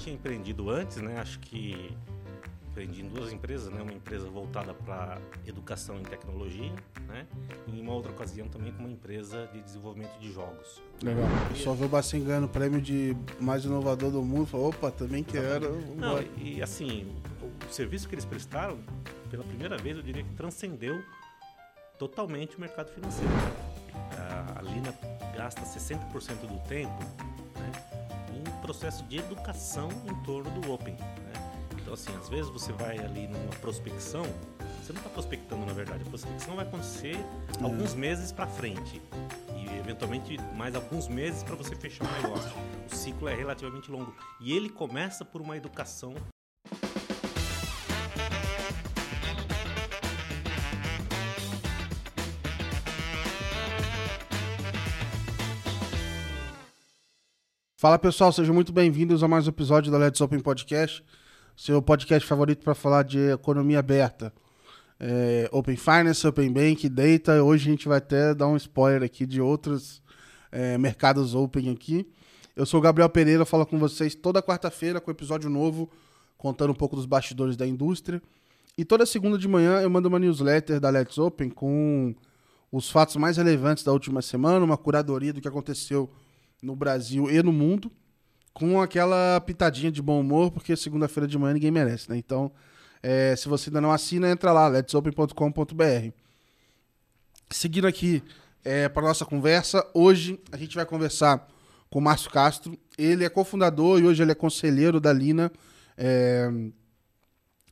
tinha empreendido antes, né? Acho que empreendi em duas empresas, né? Uma empresa voltada para educação em tecnologia, né? E em uma outra ocasião também com uma empresa de desenvolvimento de jogos. Legal. Só viu o Bacen ganhando o prêmio de mais inovador do mundo. Falou, opa, também quero. Não, e assim, o serviço que eles prestaram, pela primeira vez, eu diria que transcendeu totalmente o mercado financeiro. A Lina gasta 60% do tempo em processo de educação em torno do Open. Né? Então, assim, às vezes você vai ali numa prospecção, você não está prospectando na verdade, a prospecção vai acontecer é. alguns meses para frente e eventualmente mais alguns meses para você fechar o negócio. O ciclo é relativamente longo e ele começa por uma educação Fala pessoal, sejam muito bem-vindos a mais um episódio da Let's Open Podcast, seu podcast favorito para falar de economia aberta. É, open Finance, Open Bank, Data. Hoje a gente vai até dar um spoiler aqui de outros é, mercados Open aqui. Eu sou o Gabriel Pereira, falo com vocês toda quarta-feira com episódio novo, contando um pouco dos bastidores da indústria. E toda segunda de manhã eu mando uma newsletter da Let's Open com os fatos mais relevantes da última semana, uma curadoria do que aconteceu no Brasil e no mundo, com aquela pitadinha de bom humor, porque segunda-feira de manhã ninguém merece, né? Então, é, se você ainda não assina, entra lá, letsopen.com.br. Seguindo aqui é, para nossa conversa, hoje a gente vai conversar com o Márcio Castro. Ele é cofundador e hoje ele é conselheiro da Lina, é,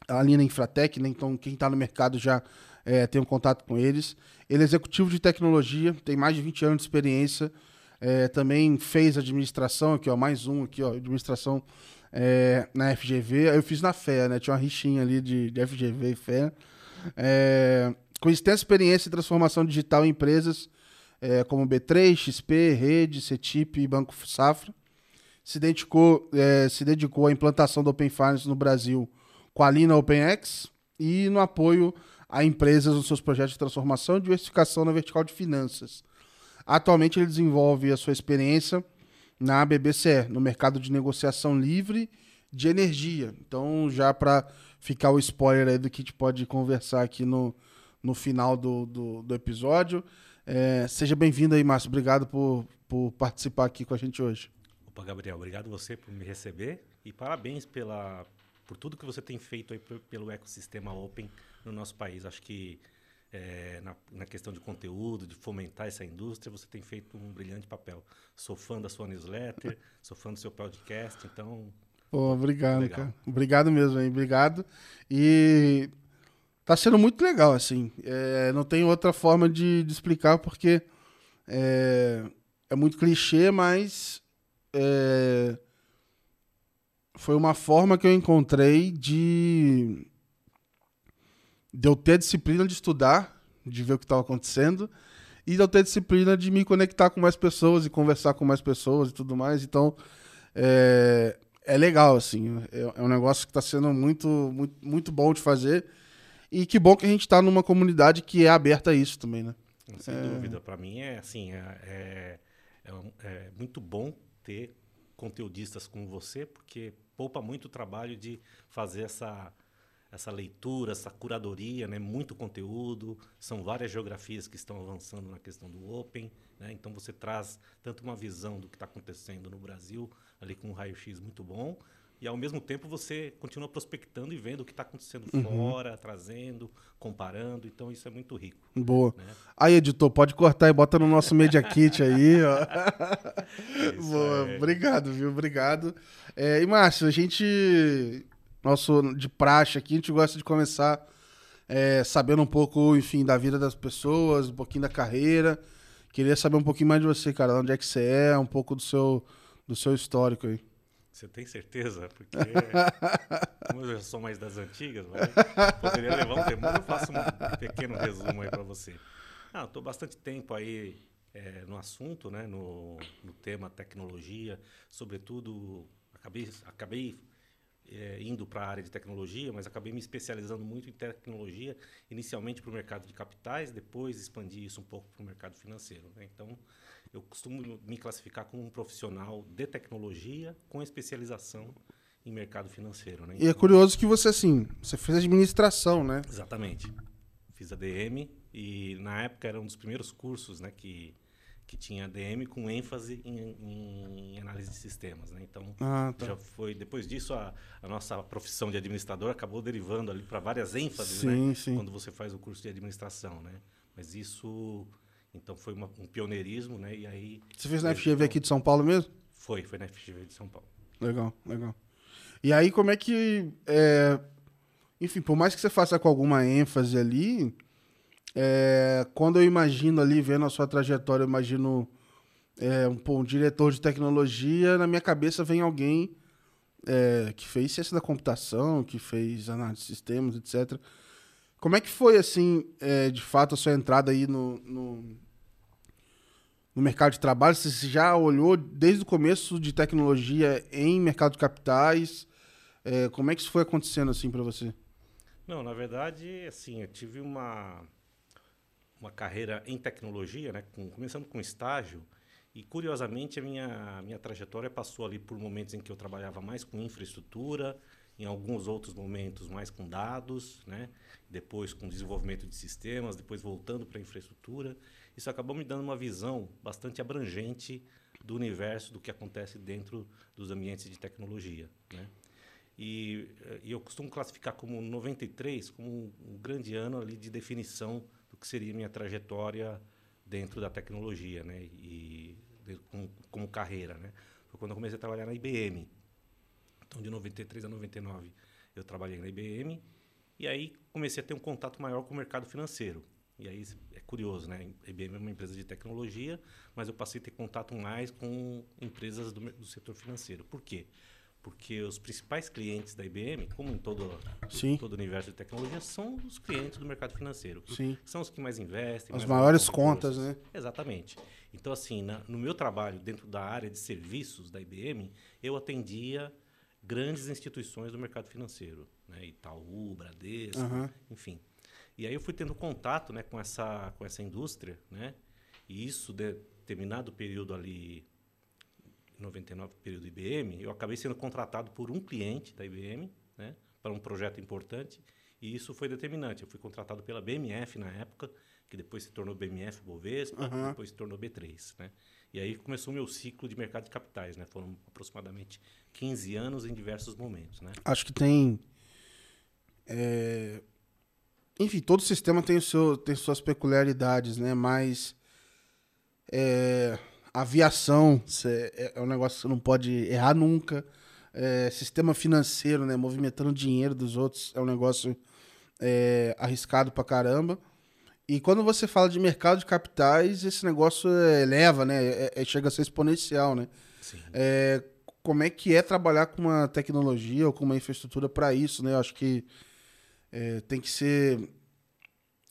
a Lina Infratec, né? Então, quem está no mercado já é, tem um contato com eles. Ele é executivo de tecnologia, tem mais de 20 anos de experiência é, também fez administração, aqui, ó, mais um aqui, ó, administração é, na FGV. Eu fiz na FEA, né? Tinha uma rixinha ali de, de FGV e FEA. É, com extensa experiência em transformação digital em empresas é, como B3, XP, Rede, CETIP e Banco Safra. Se dedicou, é, se dedicou à implantação do Open Finance no Brasil com a Lina OpenX e no apoio a empresas nos seus projetos de transformação e diversificação na vertical de finanças. Atualmente ele desenvolve a sua experiência na BBCE, no mercado de negociação livre de energia. Então, já para ficar o spoiler aí do que a gente pode conversar aqui no, no final do, do, do episódio. É, seja bem-vindo aí, Márcio. Obrigado por, por participar aqui com a gente hoje. Opa, Gabriel, obrigado você por me receber e parabéns pela, por tudo que você tem feito aí pelo ecossistema Open no nosso país. Acho que é, na, na, questão de conteúdo, de fomentar essa indústria, você tem feito um brilhante papel. Sou fã da sua newsletter, sou fã do seu podcast, então. Pô, obrigado, legal. cara. Obrigado mesmo, hein? Obrigado. E tá sendo muito legal, assim. É, não tem outra forma de, de explicar, porque é, é, muito clichê, mas é, foi uma forma que eu encontrei de de eu ter disciplina de estudar, de ver o que estava acontecendo, e de eu ter disciplina de me conectar com mais pessoas e conversar com mais pessoas e tudo mais. Então, é, é legal, assim. É, é um negócio que está sendo muito, muito, muito bom de fazer. E que bom que a gente está numa comunidade que é aberta a isso também, né? Sem é... dúvida. Para mim é assim, é, é, é, é, muito bom ter conteudistas como você, porque poupa muito o trabalho de fazer essa essa leitura, essa curadoria, né? muito conteúdo, são várias geografias que estão avançando na questão do Open, né? então você traz tanto uma visão do que está acontecendo no Brasil, ali com um raio-x muito bom, e ao mesmo tempo você continua prospectando e vendo o que está acontecendo uhum. fora, trazendo, comparando, então isso é muito rico. Boa. Né? Aí, editor, pode cortar e bota no nosso Media Kit aí, ó. Boa, é. obrigado, viu? Obrigado. É, e, Márcio, a gente nosso de praxe aqui, a gente gosta de começar é, sabendo um pouco, enfim, da vida das pessoas, um pouquinho da carreira. Queria saber um pouquinho mais de você, cara, onde é que você é, um pouco do seu, do seu histórico aí. Você tem certeza? Porque como eu já sou mais das antigas, poderia levar um tempo, eu faço um pequeno resumo aí para você. Ah, estou bastante tempo aí é, no assunto, né, no, no tema tecnologia, sobretudo acabei, acabei é, indo para a área de tecnologia, mas acabei me especializando muito em tecnologia, inicialmente para o mercado de capitais, depois expandi isso um pouco para o mercado financeiro. Né? Então, eu costumo me classificar como um profissional de tecnologia com especialização em mercado financeiro. Né? E é curioso que você, assim, você fez administração, né? Exatamente. Fiz a DM e na época era um dos primeiros cursos né, que, que tinha ADM com ênfase em, em análise de sistemas. Né? Então, Ah, tá. já foi depois disso a, a nossa profissão de administrador acabou derivando ali para várias ênfases Sim, né? sim. quando você faz o curso de administração né mas isso então foi uma- um pioneirismo né e aí Você fez na FGV então. aqui de São Paulo mesmo? foi foi na FGV de São Paulo Legal, legal. E aí, como é que. é, Enfim, por mais que você faça com alguma ênfase ali, é, quando eu imagino ali, vendo a sua trajetória, eu imagino é, um, um diretor de tecnologia, na minha cabeça vem alguém é, que fez ciência da computação, que fez análise de sistemas, etc. Como é que foi, assim, é, de fato, a sua entrada aí no, no, no mercado de trabalho? Você já olhou desde o começo de tecnologia em mercado de capitais? É, como é que isso foi acontecendo assim para você? Não, na verdade, assim, eu tive uma, uma carreira em tecnologia, né? com- começando com estágio, e curiosamente a minha, minha trajetória passou ali por momentos em que eu trabalhava mais com infraestrutura, em alguns outros momentos mais com dados, né? depois com desenvolvimento de sistemas, depois voltando para a infraestrutura. Isso acabou me dando uma visão bastante abrangente do universo, do que acontece dentro dos ambientes de tecnologia. Né? E, e eu costumo classificar como 93 como um, grande ano ali de definição que seria minha trajetória dentro da tecnologia, né? E como, como carreira, né? Foi quando eu comecei a trabalhar na IBM. Então, de 93 a 99, eu trabalhei na IBM e aí comecei a ter um contato maior com o mercado financeiro. E aí é curioso, né? A IBM é uma empresa de tecnologia, mas eu passei a ter contato mais com empresas do, do setor financeiro. Por quê? Porque os principais clientes da IBM, como em todo, Sim. todo o universo de tecnologia, são os clientes do mercado financeiro. Sim. São os que mais investem. As mais maiores contas, né? Exatamente. Então, assim, na- no meu trabalho dentro da área de serviços da IBM, eu atendia grandes instituições do mercado financeiro, né? Itaú, Bradesco, Aham. enfim. E aí eu fui tendo contato, né, com essa com essa indústria, né? E isso determinado período ali 99 período IBM, eu acabei sendo contratado por um cliente da IBM, né, para um projeto importante, e isso foi determinante. Eu fui contratado pela BMF na época, que depois se tornou BMF Bovespa, Aham. depois se tornou B3, né? E aí começou o meu ciclo de mercado de capitais, né? Foram aproximadamente 15 anos em diversos momentos, né? Acho que tem. é, Enfim, todo sistema tem, o seu, tem suas peculiaridades, né? Mas. é, Aviação é é um negócio que você não pode errar nunca. É, sistema financeiro, né? Movimentando dinheiro dos outros é um negócio é, arriscado pra caramba. E quando você fala de mercado de capitais, esse negócio é, eleva, né? É- é- chega a ser exponencial, né? É, como é que é trabalhar com uma tecnologia ou com uma infraestrutura para isso, né? Eu acho que é, tem que ser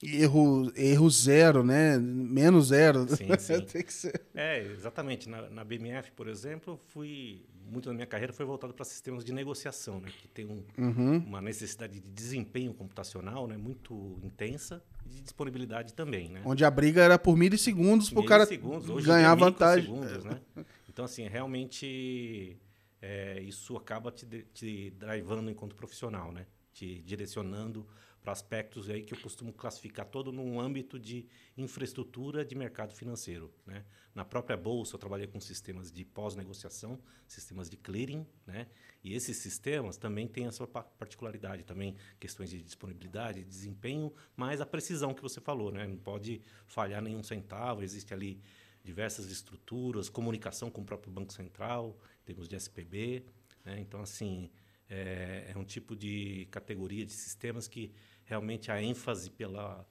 erro, erro zero, né? Menos zero. Sim, sim. tem que ser. É, exatamente. Na, na BMF, por exemplo, fui muito da minha carreira foi voltado para sistemas de negociação, né, que tem um, Uhum. uma necessidade de desempenho computacional, né, muito intensa e de disponibilidade também, né? Onde a briga era por milissegundos para o cara ganhar dia, vantagem. né? Então, assim, realmente é, isso acaba te, te drivando enquanto profissional, né? Te direcionando para aspectos aí que eu costumo classificar todo num âmbito de infraestrutura de mercado financeiro, né? Na própria bolsa eu trabalhei com sistemas de pós-negociação, sistemas de clearing, né? E esses sistemas também têm a sua pa- particularidade, também questões de disponibilidade, de desempenho, mas a precisão que você falou, né? Não pode falhar nenhum centavo, existe ali diversas estruturas, comunicação com o próprio Banco Central, temos de SPB, né? Então, assim, é, é um tipo de categoria de sistemas que realmente a ênfase pela,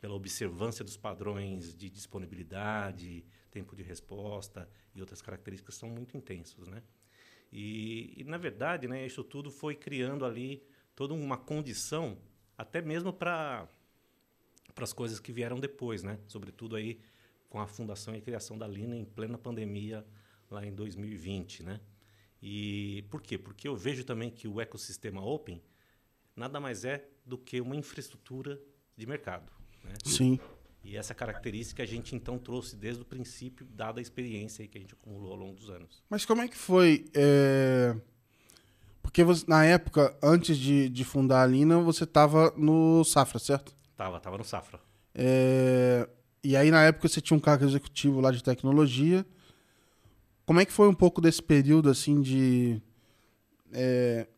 pela observância dos padrões de disponibilidade, tempo de resposta e outras características são muito intensos, né? E, e, na verdade, né, isso tudo foi criando ali toda uma condição, até mesmo para para as coisas que vieram depois, né? Sobretudo aí com a fundação e criação da Lina em plena pandemia lá em 2020, né? E por quê? Porque eu vejo também que o ecossistema open nada mais é do que uma infraestrutura de mercado, né? Sim. E essa característica a gente então trouxe desde o princípio, dada a experiência que a gente acumulou ao longo dos anos. Mas como é que foi? é, Porque Porque você, na época, antes de, de fundar a Lina, você estava no Safra, certo? Tava, tava no Safra. É, e aí, na época, você tinha um cargo executivo lá de tecnologia. Como é que foi um pouco desse período, assim, de... É,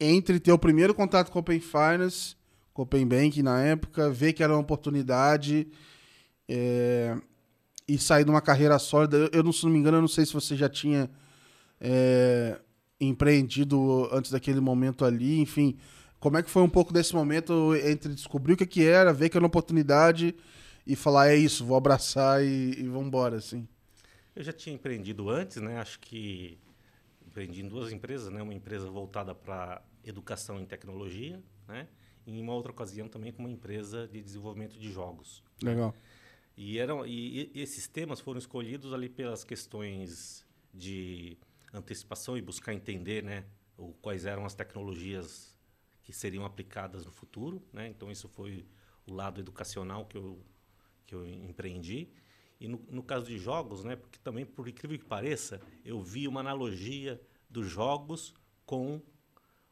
entre ter o primeiro contato com o Open Finance, com o Open Bank na época, ver que era uma oportunidade é, e sair de uma carreira sólida. Eu, eu, não, se não me engano, eu não sei se você já tinha é, empreendido antes daquele momento ali, enfim. Como é que foi um pouco desse momento entre descobrir o que, que era, ver que era uma oportunidade e falar, é isso, vou abraçar e, e vamos embora, assim? Eu já tinha empreendido antes, né? Acho que empreendi em duas empresas, né? Uma empresa voltada para educação em tecnologia, né? E em uma outra ocasião também com uma empresa de desenvolvimento de jogos. Legal. E eram e, e esses temas foram escolhidos ali pelas questões de antecipação e buscar entender, né? O, quais eram as tecnologias que seriam aplicadas no futuro, né? Então isso foi o lado educacional que eu que eu empreendi. E no, no, caso de jogos, né, porque também, por incrível que pareça, eu vi uma analogia dos jogos com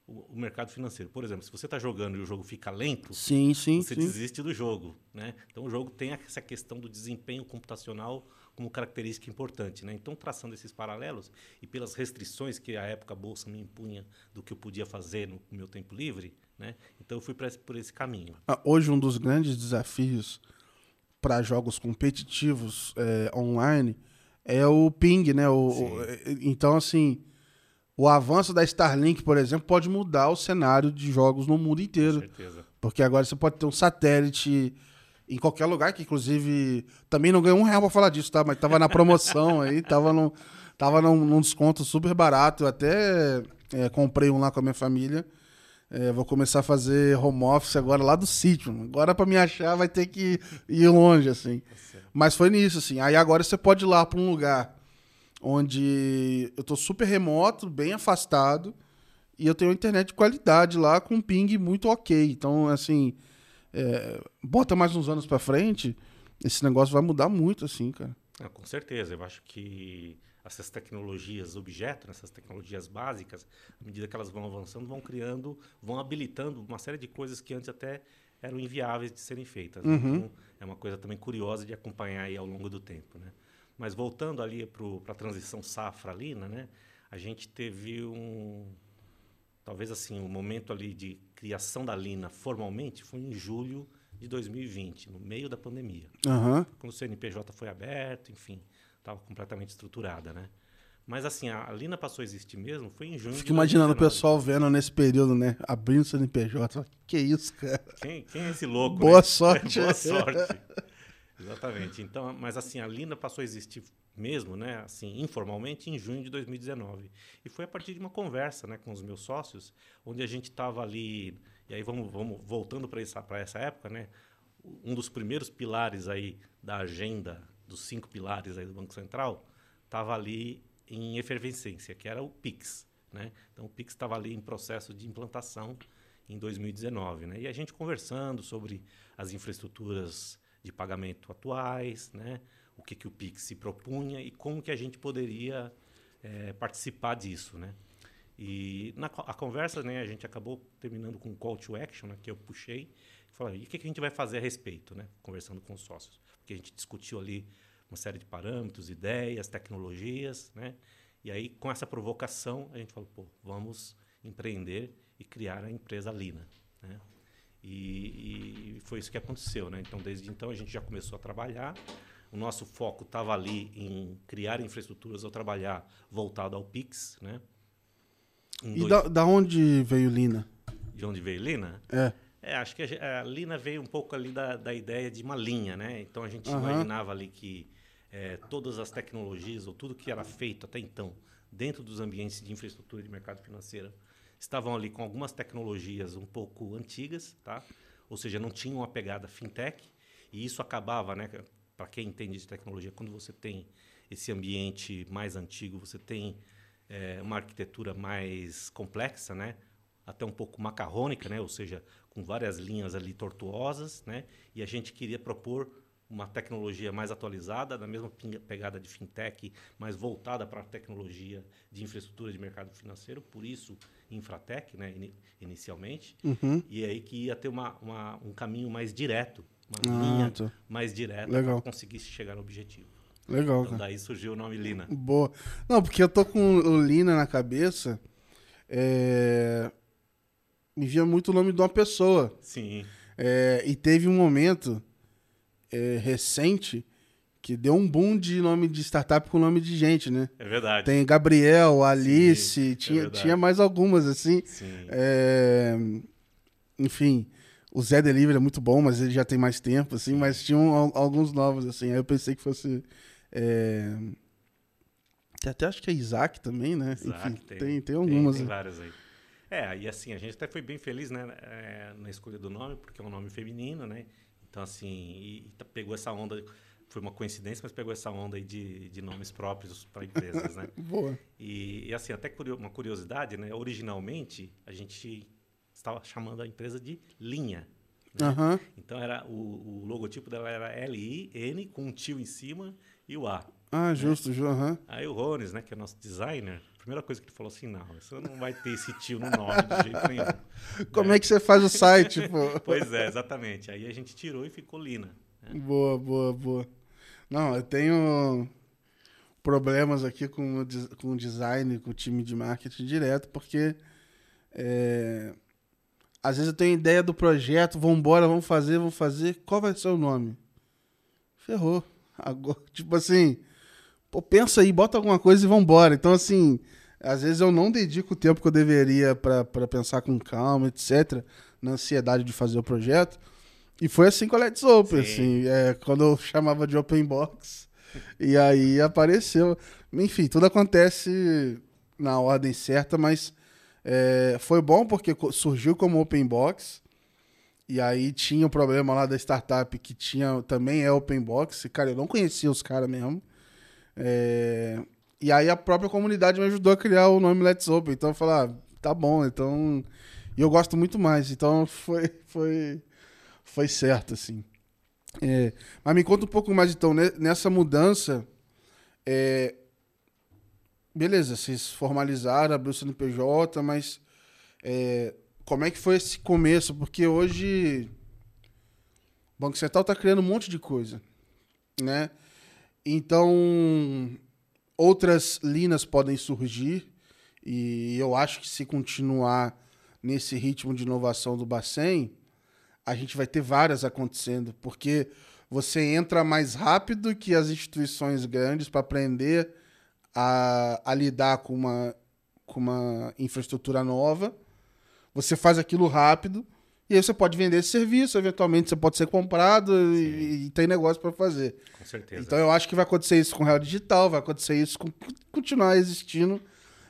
o, o mercado financeiro. Por exemplo, se você está jogando e o jogo fica lento, sim, sim, você sim. desiste do jogo. Né? Então, o jogo tem essa questão do desempenho computacional como característica importante. Né? Então, traçando esses paralelos e pelas restrições que a época a Bolsa me impunha do que eu podia fazer no meu tempo livre, né? então eu fui por esse caminho. Ah, hoje, um dos grandes desafios para jogos competitivos é, online é o ping, né? O, o, é, então, assim, o avanço da Starlink, por exemplo, pode mudar o cenário de jogos no mundo inteiro. Com certeza. Porque agora você pode ter um satélite em qualquer lugar, que inclusive também não ganhou um real pra falar disso, tá? Mas tava na promoção aí, tava, no, tava num, num desconto super barato. Eu até é, comprei um lá com a minha família. É, vou começar a fazer home office agora lá do sítio. Agora para me achar vai ter que ir longe, assim. Mas foi nisso, assim. Aí agora você pode ir lá para um lugar onde eu tô super remoto, bem afastado, e eu tenho internet de qualidade lá com um ping muito ok. Então, assim, é, bota mais uns anos para frente, esse negócio vai mudar muito, assim, cara. Ah, com certeza. Eu acho que essas tecnologias objeto, essas tecnologias básicas, à medida que elas vão avançando, vão criando, vão habilitando uma série de coisas que antes até eram inviáveis de serem feitas. Né? Uhum. Então, é uma coisa também curiosa de acompanhar aí ao longo do tempo, né? Mas voltando ali para a transição safra-lina, né? A gente teve um, talvez assim, o um momento ali de criação da Lina formalmente foi em julho de 2020, no meio da pandemia. Uhum. Quando o CNPJ foi aberto, enfim estava completamente estruturada, né? Mas assim, a Lina passou a existir mesmo foi em junho. Fico imaginando o pessoal vendo nesse período, né? Abrindo o CNPJ. Que isso, cara? Quem, quem é esse louco? Boa né? sorte. Boa sorte. Exatamente. Então, mas assim, a Lina passou a existir mesmo, né? Assim, informalmente, em junho de 2019. E foi a partir de uma conversa, né, com os meus sócios, onde a gente estava ali. E aí vamos, vamos voltando para essa, essa época, né? Um dos primeiros pilares aí da agenda dos cinco pilares aí do Banco Central, estava ali em efervescência, que era o PIX. Né? Então, o PIX estava ali em processo de implantação em 2019. Né? E a gente conversando sobre as infraestruturas de pagamento atuais, né? o que, que o PIX se propunha e como que a gente poderia é, participar disso. Né? E na a conversa, né, a gente acabou terminando com um call to action, né, que eu puxei, e falei, e o que, que a gente vai fazer a respeito, né, conversando com os sócios porque a gente discutiu ali uma série de parâmetros, ideias, tecnologias, né? E aí, com essa provocação, a gente falou, pô, vamos empreender e criar a empresa Lina, né? E, e foi isso que aconteceu, né? Então, desde então, a gente já começou a trabalhar. O nosso foco estava ali em criar infraestruturas ou trabalhar voltado ao Pix, né? e dois... da, da onde veio Lina? De onde veio Lina? É. É, acho que a, a, Lina veio um pouco ali da, da ideia de uma linha, né? Então a gente uhum. imaginava ali que é, todas as tecnologias ou tudo que era feito até então dentro dos ambientes de infraestrutura de mercado financeiro estavam ali com algumas tecnologias um pouco antigas, tá? Ou seja, não tinham uma pegada fintech e isso acabava, né? Para quem entende de tecnologia, quando você tem esse ambiente mais antigo, você tem é, uma arquitetura mais complexa, né? Até um pouco macarrônica, né? Ou seja, com várias linhas ali tortuosas, né? E a gente queria propor uma tecnologia mais atualizada, na mesma pegada de fintech, mas voltada para a tecnologia de infraestrutura de mercado financeiro, por isso Infratec, né, inicialmente, uhum. e aí que ia ter uma, uma um caminho mais direto, uma ah, linha tá. mais direta para conseguir chegar no objetivo. Legal, então, cara. Daí surgiu o nome Lina. Boa. Não, porque eu tô com o Lina na cabeça. É... Me via muito o nome de uma pessoa. Sim. É... E teve um momento é, recente que deu um boom de nome de startup com nome de gente, né? É verdade. Tem Gabriel, Alice, Sim, é tinha, é tinha mais algumas, assim. Sim. É... Enfim, o Zé Delivery é muito bom, mas ele já tem mais tempo, assim, mas tinham alguns novos, assim. Aí eu pensei que fosse. É... Tem até acho que é Isaac também, né? Isaac, Enfim, tem, tem, tem algumas. Tem, tem várias aí. É, e assim, a gente até foi bem feliz, né, é, na escolha do nome, porque é um nome feminino, né? Então, assim, e, e tá, pegou essa onda, foi uma coincidência, mas pegou essa onda aí de, de nomes próprios para empresas, né? Boa. E, e, assim, até uma curiosidade, né? Originalmente, a gente estava chamando a empresa de Linha. Né? Uhum. Então, era, o, o, logotipo dela era L-I-N, com um tio em cima e o A. Ah, justo, né? Uhum. Aí o Rones, né, que é nosso designer, primeira coisa que ele falou assim, não, você não vai ter esse tio no nome de jeito nenhum. Como é. é que você faz o site, pô? pois é, exatamente. Aí a gente tirou e ficou Lina. Né? Boa, boa, boa. Não, eu tenho problemas aqui com, com o design, com o time de marketing direto, porque é, às vezes eu tenho ideia do projeto, vamos embora, vamos fazer, vamos fazer, qual vai ser o nome? Ferrou. Agora, tipo assim, pô, pensa aí, bota alguma coisa e vambora. Então, assim, às vezes eu não dedico o tempo que eu deveria para pensar com calma, etc., na ansiedade de fazer o projeto. E foi assim com a Let's Open, Sim. assim, é, quando eu chamava de Open Box. e aí apareceu. Enfim, tudo acontece na ordem certa, mas é, foi bom porque surgiu como Open Box. E aí tinha o problema lá da startup que tinha também é Open Box. Cara, eu não conhecia os caras mesmo. É... E aí a própria comunidade me ajudou a criar o nome Let's Open. Então eu falei, ah, tá bom, então. E eu gosto muito mais. Então foi, foi, foi certo, assim. É... Mas me conta um pouco mais, então, nessa mudança. É... Beleza, vocês formalizaram, abriu o CNPJ, mas é... como é que foi esse começo? Porque hoje o Banco Central está criando um monte de coisa, né? Então, outras linas podem surgir e eu acho que se continuar nesse ritmo de inovação do Bacen, a gente vai ter várias acontecendo, porque você entra mais rápido que as instituições grandes para aprender a, a lidar com uma, com uma infraestrutura nova. Você faz aquilo rápido e aí você pode vender esse serviço, eventualmente você pode ser comprado e, e, tem negócio para fazer. Com certeza. Então eu acho que vai acontecer isso com o Real Digital, vai acontecer isso com continuar existindo.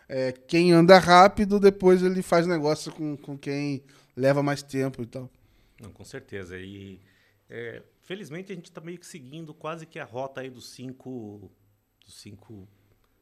É, quem anda rápido, depois ele faz negócio com, com quem leva mais tempo e tal. Não, com certeza. E é, felizmente a gente está meio que seguindo quase que a rota aí dos cinco, dos cinco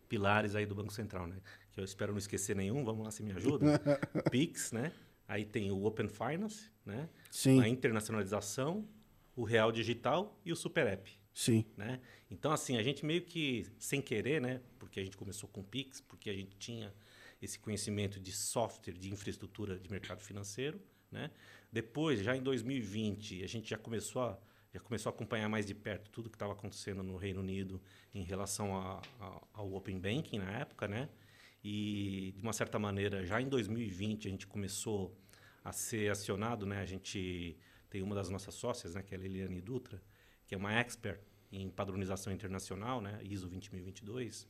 pilares aí do Banco Central, né? Que eu espero não esquecer nenhum. Vamos lá, se me ajuda. Pix, né? Aí tem o Open Finance, né? Sim. A internacionalização, o Real Digital e o Super App. Sim. Né? Então, assim, a gente meio que, sem querer, né? Porque a gente começou com o Pix, porque a gente tinha esse conhecimento de software, de infraestrutura de mercado financeiro, né? Depois, já em 2020, a gente já começou a, já começou a acompanhar mais de perto tudo que estava acontecendo no Reino Unido em relação a, a, ao Open Banking na época, né? E, de uma certa maneira, já em 2020 a gente começou a ser acionado, né? A gente tem uma das nossas sócias, né, que é a Liliane Dutra, que é uma expert em padronização internacional, né, ISO 20022.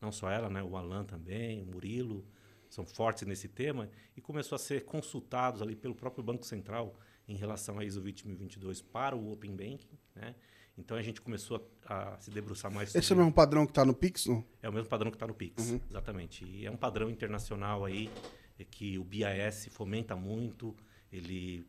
Não só ela, né, o Alan também, o Murilo, são fortes nesse tema e começou a ser consultados ali pelo próprio Banco Central em relação à ISO 20022 para o Open Banking, né? Então a gente começou a, a se debruçar mais sobre... Esse é o mesmo padrão que está no Pix, não? É o mesmo padrão que está no Pix, uhum. exatamente. E é um padrão internacional aí é que o BIS fomenta muito, ele,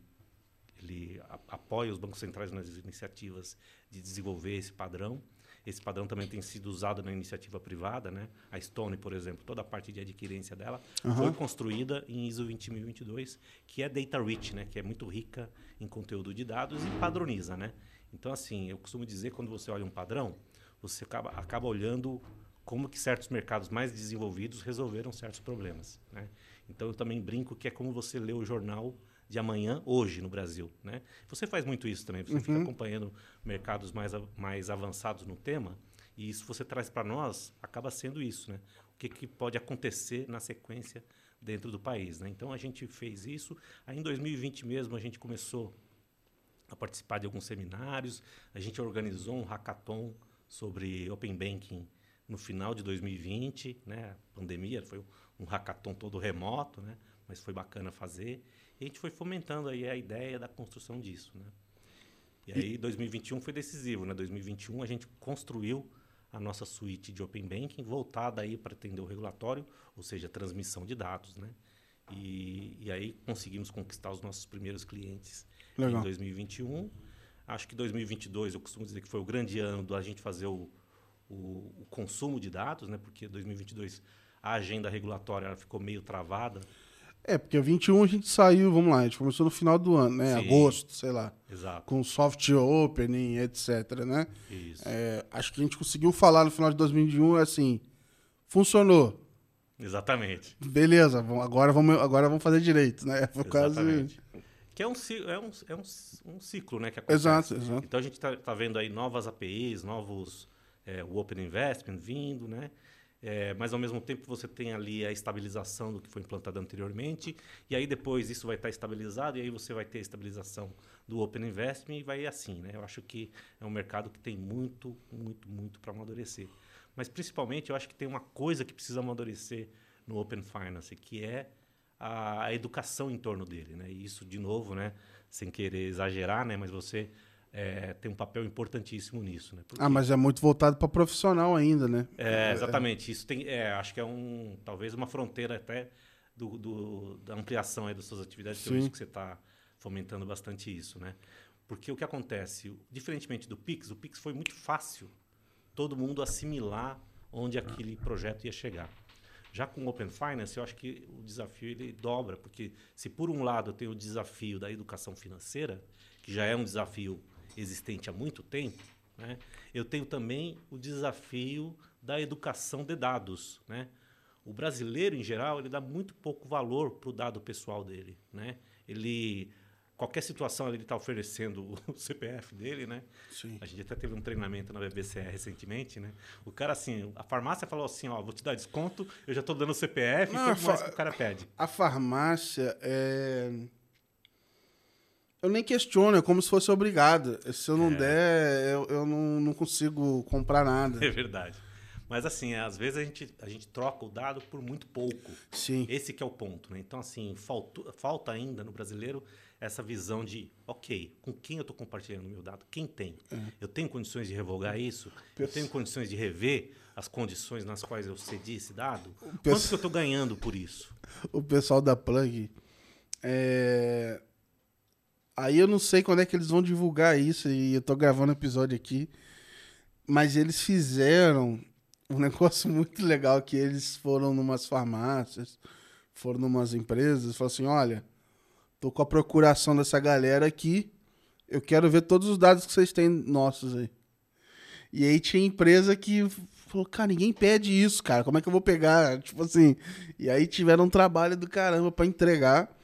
ele apoia os bancos centrais nas iniciativas de desenvolver esse padrão. Esse padrão também tem sido usado na iniciativa privada, né? A Stone, por exemplo, toda a parte de adquirência dela uhum. foi construída em ISO 20022, que é data rich, né? Que é muito rica em conteúdo de dados e padroniza, né? Então, assim, eu costumo dizer, quando você olha um padrão, você acaba, acaba olhando como que certos mercados mais desenvolvidos resolveram certos problemas. Né? Então, eu também brinco que é como você lê o jornal de amanhã, hoje, no Brasil. Né? Você faz muito isso também, você uhum. fica acompanhando mercados mais, mais avançados no tema, e isso você traz para nós, acaba sendo isso. Né? O que, que pode acontecer na sequência dentro do país. Né? Então, a gente fez isso. Aí, em 2020 mesmo, a gente começou a participar de alguns seminários, a gente organizou um hackathon sobre Open Banking no final de 2020, né? Pandemia, foi um hackathon todo remoto, né? Mas foi bacana fazer. E a gente foi fomentando aí a ideia da construção disso, né? E aí 2021 foi decisivo, né? 2021 a gente construiu a nossa suíte de Open Banking voltada aí para atender o regulatório, ou seja, transmissão de dados, né? E, e aí conseguimos conquistar os nossos primeiros clientes Legal. em 2021 Acho que 2022, eu costumo dizer que foi o grande ano da gente fazer o, o, o consumo de dados, né? porque 2022 a agenda regulatória ficou meio travada. É, porque 21 a gente saiu, vamos lá, a gente começou no final do ano, né? Sim. Agosto, sei lá. Exato. Com soft opening, etc, né? Isso. É, acho que a gente conseguiu falar no final de 2021, assim, funcionou. Exatamente. Beleza, agora vamos, agora vamos fazer direito, né? Foi Exatamente. Que é um, é um, é um, um ciclo né, que acontece. Exato, exato. Então a gente está tá vendo aí novas APIs, novos é, o Open Investment vindo, né? É, mas ao mesmo tempo você tem ali a estabilização do que foi implantado anteriormente, e aí depois isso vai estar estabilizado, e aí você vai ter a estabilização do Open Investment e vai assim, né? Eu acho que é um mercado que tem muito, muito, muito para amadurecer. Mas principalmente eu acho que tem uma coisa que precisa amadurecer no Open Finance, que é a, a educação em torno dele, né? E isso, de novo, né? Sem querer exagerar, né? Mas você é, tem um papel importantíssimo nisso, né? Porque, ah, mas é muito voltado para profissional ainda, né? É, exatamente. Isso tem, é, acho que é um, talvez uma fronteira até do, do da ampliação aí das suas atividades. Sim. Que que você está fomentando bastante isso, né? Porque o que acontece, diferentemente do Pix, o Pix foi muito fácil todo mundo assimilar onde aquele projeto ia chegar. Já com o Open Finance, eu acho que o desafio ele dobra, porque se por um lado tenho o desafio da educação financeira, que já é um desafio existente há muito tempo, né? eu tenho também o desafio da educação de dados. Né? O brasileiro, em geral, ele dá muito pouco valor para o dado pessoal dele. Né? Ele qualquer situação ele está oferecendo o CPF dele, né? Sim. A gente até teve um treinamento na BBCE recentemente, né? O cara, assim, a farmácia falou assim, ó, vou te dar desconto, eu já estou dando o CPF, Não, e tudo mais que o cara pede. A farmácia é... Eu nem questiono, é como se fosse obrigado. Se eu não é. der, eu, eu não, não consigo comprar nada. É verdade. Mas assim, às vezes a gente, a gente troca o dado por muito pouco. Sim. Esse que é o ponto, né? Então, assim, falta, falta ainda no brasileiro essa visão de, ok, com quem eu estou compartilhando o meu dado? Quem tem? É. Eu tenho condições de revogar isso? Eu tenho condições de rever as condições nas quais eu cedi esse dado? Quanto que eu estou ganhando por isso? O pessoal da Plug... É... Aí eu não sei quando é que eles vão divulgar isso, e eu estou gravando episódio aqui, mas eles fizeram um negócio muito legal que eles foram numas farmácias, foram numas empresas, falaram assim, olha Tô com a procuração dessa galera aqui. Eu quero ver todos os dados que vocês têm nossos aí. E aí tinha empresa que falou, cara, ninguém pede isso, cara. Como é que eu vou pegar? Tipo assim. E aí tiveram um trabalho do caramba para entregar.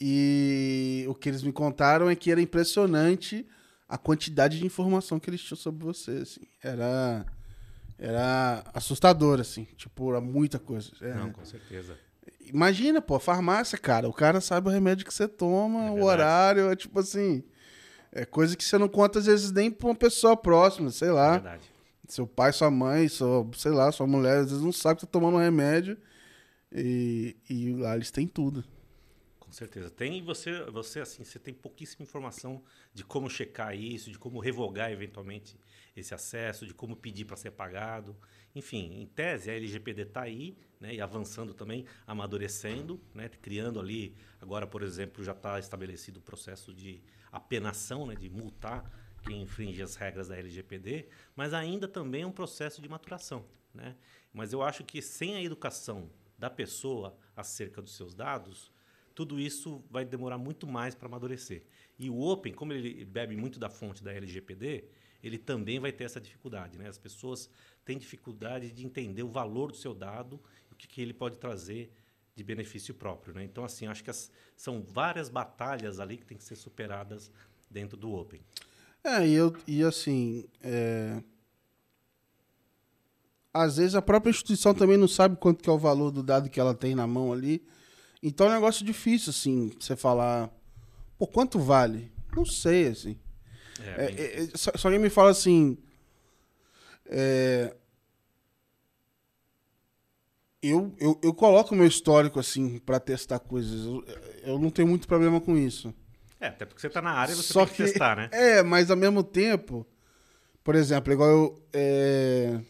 E o que eles me contaram é que era impressionante a quantidade de informação que eles tinham sobre você, assim. Era era assustador, assim. Tipo, era muita coisa. É, Não, com certeza. Imagina, pô, farmácia, cara. O cara sabe o remédio que você toma, é o horário, é tipo assim. É coisa que você não conta, às vezes, nem pra uma pessoa próxima, sei lá. É verdade. Seu pai, sua mãe, sua, sei lá, sua mulher, às vezes não sabe que tá tomando um remédio. E, e lá eles têm tudo. Com certeza. Tem você, você assim, você tem pouquíssima informação de como checar isso, de como revogar eventualmente esse acesso, de como pedir para ser pagado. Enfim, em tese, a LGPD está aí, né, e avançando também, amadurecendo, né, criando ali, agora, por exemplo, já está estabelecido o processo de apenação, né, de multar quem infringe as regras da LGPD, mas ainda também é um processo de maturação. Né? Mas eu acho que sem a educação da pessoa acerca dos seus dados, tudo isso vai demorar muito mais para amadurecer. E o Open, como ele bebe muito da fonte da LGPD, ele também vai ter essa dificuldade. Né? As pessoas têm dificuldade de entender o valor do seu dado, o que, que ele pode trazer de benefício próprio. Né? Então, assim, acho que as, são várias batalhas ali que têm que ser superadas dentro do Open. É, e, eu, e assim, é... às vezes a própria instituição também não sabe quanto que é o valor do dado que ela tem na mão ali. Então é um negócio difícil, assim, você falar, pô, quanto vale? Não sei, assim. É, é, é, se, alguém me fala assim, é, eu, eu, eu coloco meu histórico, assim, para testar coisas. Eu, eu não tenho muito problema com isso. É, até porque você tá na área e você Só tem que, que, testar, né? É, mas ao mesmo tempo, por exemplo, igual eu. É,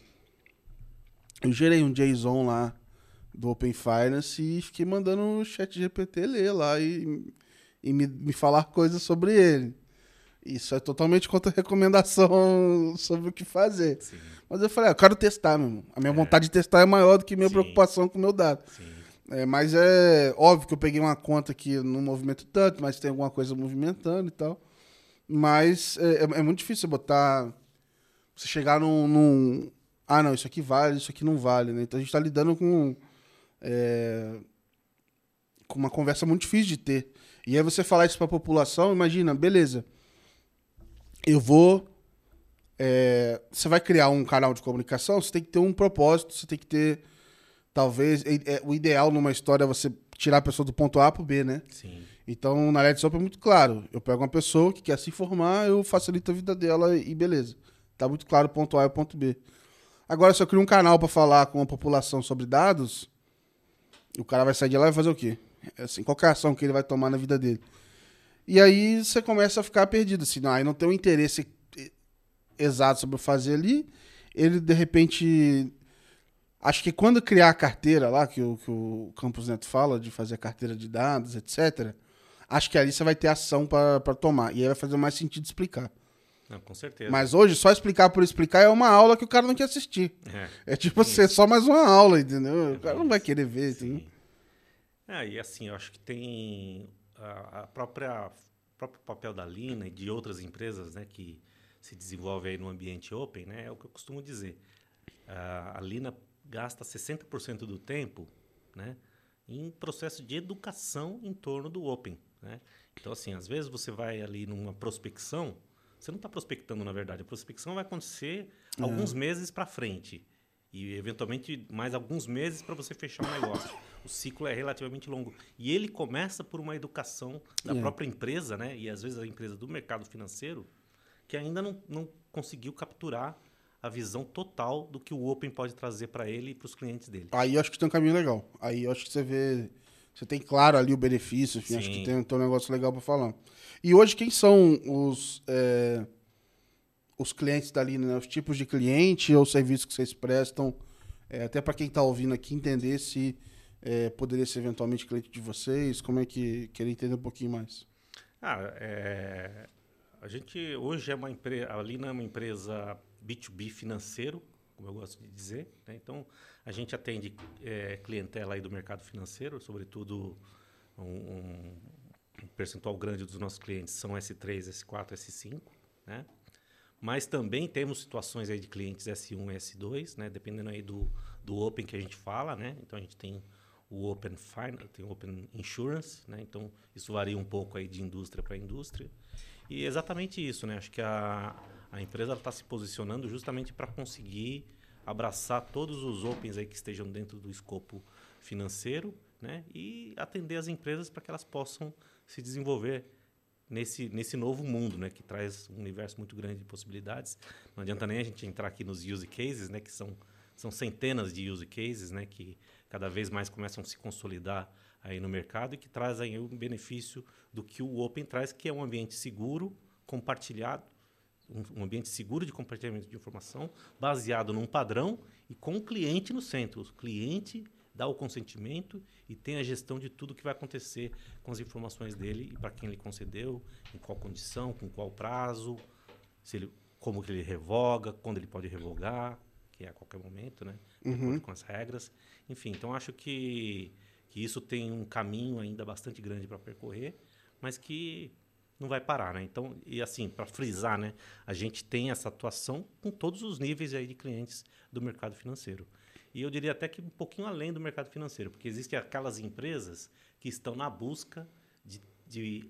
eu gerei um JSON lá do Open Finance e fiquei mandando o chat GPT ler lá e, e me, me falar coisas sobre ele. Isso é totalmente contra recomendação sobre o que fazer. Sim. Mas eu falei, ah, eu quero testar, meu irmão. A minha é. vontade de testar é maior do que minha Sim. preocupação com o meu dado. É, mas é óbvio que eu peguei uma conta que não movimento tanto, mas tem alguma coisa movimentando e tal. Mas é, é, é muito difícil você botar. Você chegar num, num, Ah, não, isso aqui vale, isso aqui não vale, né? Então a gente está lidando com. É, com uma conversa muito difícil de ter. E aí você falar isso para a população, imagina, beleza. Eu vou. É, você vai criar um canal de comunicação, você tem que ter um propósito, você tem que ter talvez é, o ideal numa história é você tirar a pessoa do ponto A para o B, né? Sim. Então, na Let's Open é muito claro. Eu pego uma pessoa que quer se informar, eu facilito a vida dela e beleza. Tá muito claro o ponto A e o ponto B. Agora, se eu crio um canal para falar com a população sobre dados, o cara vai sair de lá e vai fazer o quê? É assim, qual é a ação que ele vai tomar na vida dele? E aí você começa a ficar perdido, assim, não, aí não tem um interesse exato sobre fazer ali. Ele, de repente, Acho que quando criar a carteira lá, que o, que o Campos Neto fala, de fazer a carteira de dados, etc., acho que ali você vai ter ação para tomar. E aí vai fazer mais sentido explicar. Não, com certeza. Mas hoje, só explicar por explicar é uma aula que o cara não quer assistir. É, é tipo ser assim, só mais uma aula, entendeu? É o cara não vai querer ver. Sim. É, e assim, eu acho que tem a, a própria o próprio papel da Lina e de outras empresas né, que se desenvolvem aí no ambiente open, né, é o que eu costumo dizer. a Lina gasta 60% do tempo né, em processo de educação em torno do Open. Né? Então, assim, às vezes você vai ali numa prospecção, você não está prospectando, na verdade. A prospecção vai acontecer é. alguns meses para frente. E, eventualmente, mais alguns meses para você fechar um negócio. O ciclo é relativamente longo. E ele começa por uma educação da é. própria empresa, né? E, às vezes, a empresa do mercado financeiro, que ainda não, não conseguiu capturar a visão total do que o Open pode trazer para ele e para os clientes dele. Aí eu acho que tem um caminho legal. Aí eu acho que você vê. Você tem claro ali o benefício, enfim, acho que tem, tem um negócio legal para falar. E hoje, quem são os, é, os clientes dali, né? Os tipos de cliente ou serviços que vocês prestam? É, até para quem está ouvindo aqui entender se é, poderia ser eventualmente cliente de vocês, como é que queria entender um pouquinho mais. Ah, é, a gente hoje é uma empresa, a Lina é uma empresa B2B financeiro, como eu gosto de dizer. Né? Então, a gente atende é, clientela aí do mercado financeiro, sobretudo um, um, percentual grande dos nossos clientes são S3, S4, S5, né? Mas também temos situações aí de clientes S1 e S2, né? Dependendo aí do, do Open que a gente fala, né? Então, a gente tem o Open Finance, tem o Open Insurance, né? Então, isso varia um pouco aí de indústria para indústria. E exatamente isso, né? Acho que a a empresa está se posicionando justamente para conseguir abraçar todos os opens aí que estejam dentro do escopo financeiro né? e atender as empresas para que elas possam se desenvolver nesse, nesse novo mundo, né? que traz um universo muito grande de possibilidades. Não adianta nem a gente entrar aqui nos use cases, né? que são, são centenas de use cases né? que cada vez mais começam a se consolidar aí no mercado e que trazem o benefício do que o Open traz, que é um ambiente seguro, compartilhado, um, ambiente seguro de compartilhamento de informação, baseado num padrão e com o cliente no centro. O cliente dá o consentimento e tem a gestão de tudo que vai acontecer com as informações dele e para quem ele concedeu, em qual condição, com qual prazo, se ele, como que ele revoga, quando ele pode revogar, que é a qualquer momento, né? De uhum. com as regras. Enfim, então acho que, que isso tem um caminho ainda bastante grande para percorrer, mas que não vai parar, né? Então, e assim, para frisar, né, a gente tem essa atuação com todos os níveis aí de clientes do mercado financeiro. E eu diria até que um pouquinho além do mercado financeiro, porque existem aquelas empresas que estão na busca de, de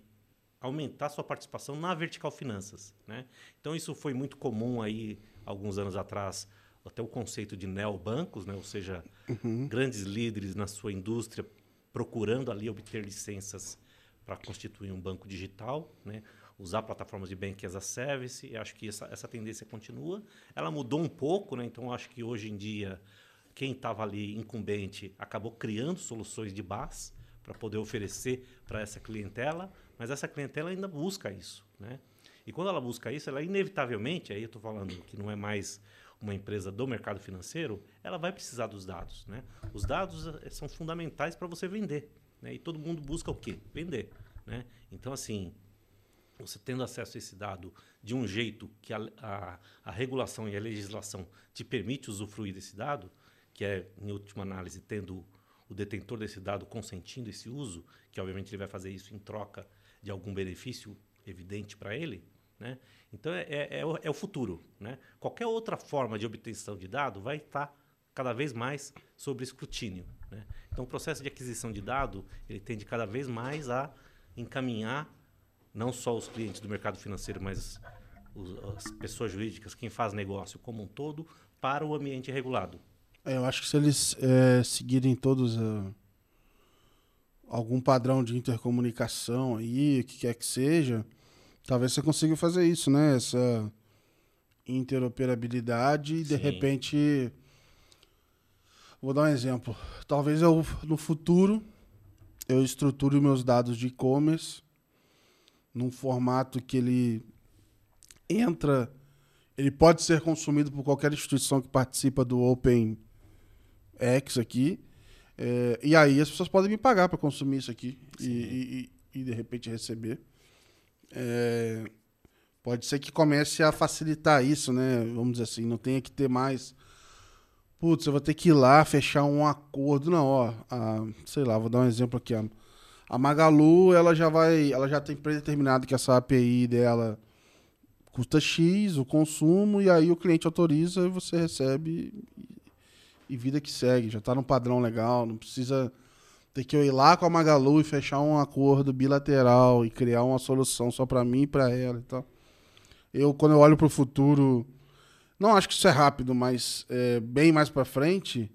aumentar sua participação na vertical finanças, né? Então isso foi muito comum aí alguns anos atrás, até o conceito de neobancos, né? Ou seja, uhum. grandes líderes na sua indústria procurando ali obter licenças para constituir um banco digital, né? usar plataformas de bank as a service. E acho que essa, essa tendência continua. Ela mudou um pouco, né? então acho que hoje em dia quem estava ali incumbente acabou criando soluções de BaaS para poder oferecer para essa clientela, mas essa clientela ainda busca isso. Né? E quando ela busca isso, ela inevitavelmente, aí eu estou falando que não é mais uma empresa do mercado financeiro, ela vai precisar dos dados. Né? Os dados eh, são fundamentais para você vender. Né? E todo mundo busca o quê? Vender. Né? Então, assim, você tendo acesso a esse dado de um jeito que a, a, a, regulação e a legislação te permite usufruir desse dado, que é, em última análise, tendo o detentor desse dado consentindo esse uso, que obviamente ele vai fazer isso em troca de algum benefício evidente para ele, né? Então é, é, é, o, é, o, futuro. Né? Qualquer outra forma de obtenção de dado vai estar cada vez mais sobre escrutínio. Né? Então, o processo de aquisição de dado ele tende cada vez mais a encaminhar não só os clientes do mercado financeiro, mas os, as pessoas jurídicas, quem faz negócio como um todo, para o ambiente regulado. É, eu acho que se eles é, seguirem todos uh, algum padrão de intercomunicação aí, o que quer que seja, talvez você consiga fazer isso, né? Essa interoperabilidade e de repente Vou dar um exemplo. Talvez eu, no futuro, eu estruture meus dados de e-commerce num formato que ele entra, ele pode ser consumido por qualquer instituição que participa do Open X aqui. É, e aí as pessoas podem me pagar para consumir isso aqui e, e, e, de repente receber. É, pode ser que comece a facilitar isso, né? Vamos dizer assim, não tenha que ter mais putz, eu vou ter que ir lá fechar um acordo. Não, ó, a, sei lá, vou dar um exemplo aqui. A Magalu, ela já vai, ela já tem predeterminado que essa API dela custa X, o consumo, e aí o cliente autoriza e você recebe e, e vida que segue. Já está no padrão legal, não precisa ter que ir lá com a Magalu e fechar um acordo bilateral e criar uma solução só para mim e para ela e tal. Eu, quando eu olho para o futuro não acho que isso é rápido, mas é, bem mais para frente,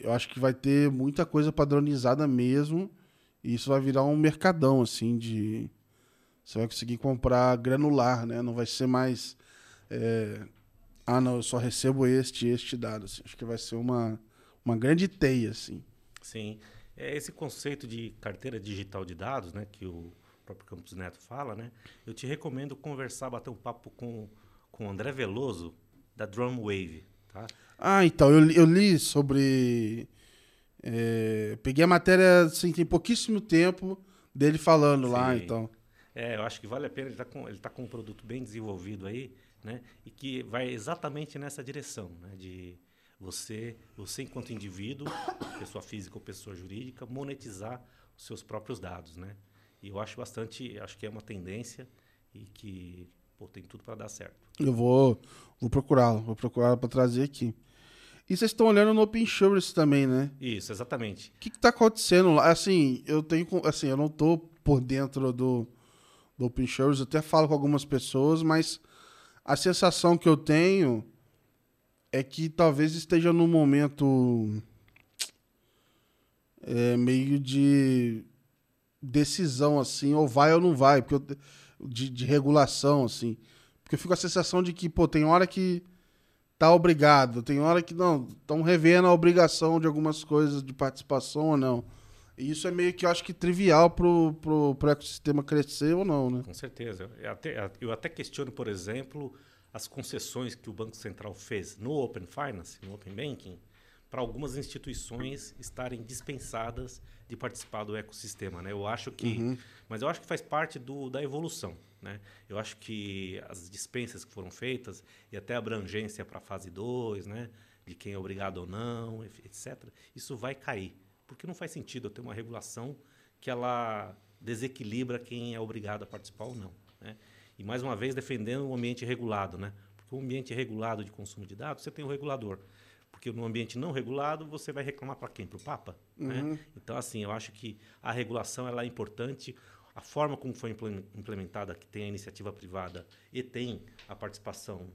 eu acho que vai ter muita coisa padronizada mesmo. E isso vai virar um mercadão, assim, de. Você vai conseguir comprar granular, né? Não vai ser mais. É... Ah, não, eu só recebo este este dado. Assim. Acho que vai ser uma, uma grande teia, assim. Sim. É esse conceito de carteira digital de dados, né? Que o próprio Campos Neto fala, né? Eu te recomendo conversar, bater um papo com, com o André Veloso, da Drum Wave. Tá? Ah, então, eu, eu li sobre. É, peguei a matéria assim, tem pouquíssimo tempo dele falando Sim. lá, então. É, eu acho que vale a pena, ele está com, ele tá com um produto bem desenvolvido aí, né? E que vai exatamente nessa direção, né? De você, você enquanto indivíduo, pessoa física ou pessoa jurídica, monetizar os seus próprios dados, né? E eu acho bastante, acho que é uma tendência e que pô, tem tudo para dar certo. Eu vou, vou procurá-lo, vou procurá-lo para trazer aqui. E vocês estão olhando no Open Insurance também, né? Isso, exatamente. O que está acontecendo lá? Assim, eu tenho, assim, eu não tô por dentro do, do Open Insurance, eu até falo com algumas pessoas, mas a sensação que eu tenho é que talvez esteja num momento é, meio de decisão, assim, ou vai ou não vai, porque eu, de, de regulação, assim. Porque eu fico com a sensação de que, pô, tem hora que tá obrigado, tem hora que não, estão revendo a obrigação de algumas coisas de participação ou não. E isso é meio que eu acho que trivial pro, pro, pro ecossistema crescer ou não, né? Com certeza. Eu até, eu até questiono, por exemplo, as concessões que o Banco Central fez no Open Finance, no Open Banking, para algumas instituições estarem dispensadas de participar do ecossistema, né? Eu acho que, uhum. mas eu acho que faz parte do, da evolução, né? Eu acho que as dispensas que foram feitas e até a abrangência para a fase 2, né? De quem é obrigado ou não, etc. Isso vai cair, Porque não faz sentido eu ter uma regulação que ela desequilibra quem é obrigado a participar ou não. Né? E, mais uma vez, defendendo o ambiente regulado. Né? Porque o ambiente regulado de consumo de dados, você tem o regulador. Porque no ambiente não regulado, você vai reclamar para quem? Para o Papa? Né? Uhum. Né? Então, assim, eu acho que a regulação ela é importante. A forma como foi implementada, que tem a iniciativa privada e tem a participação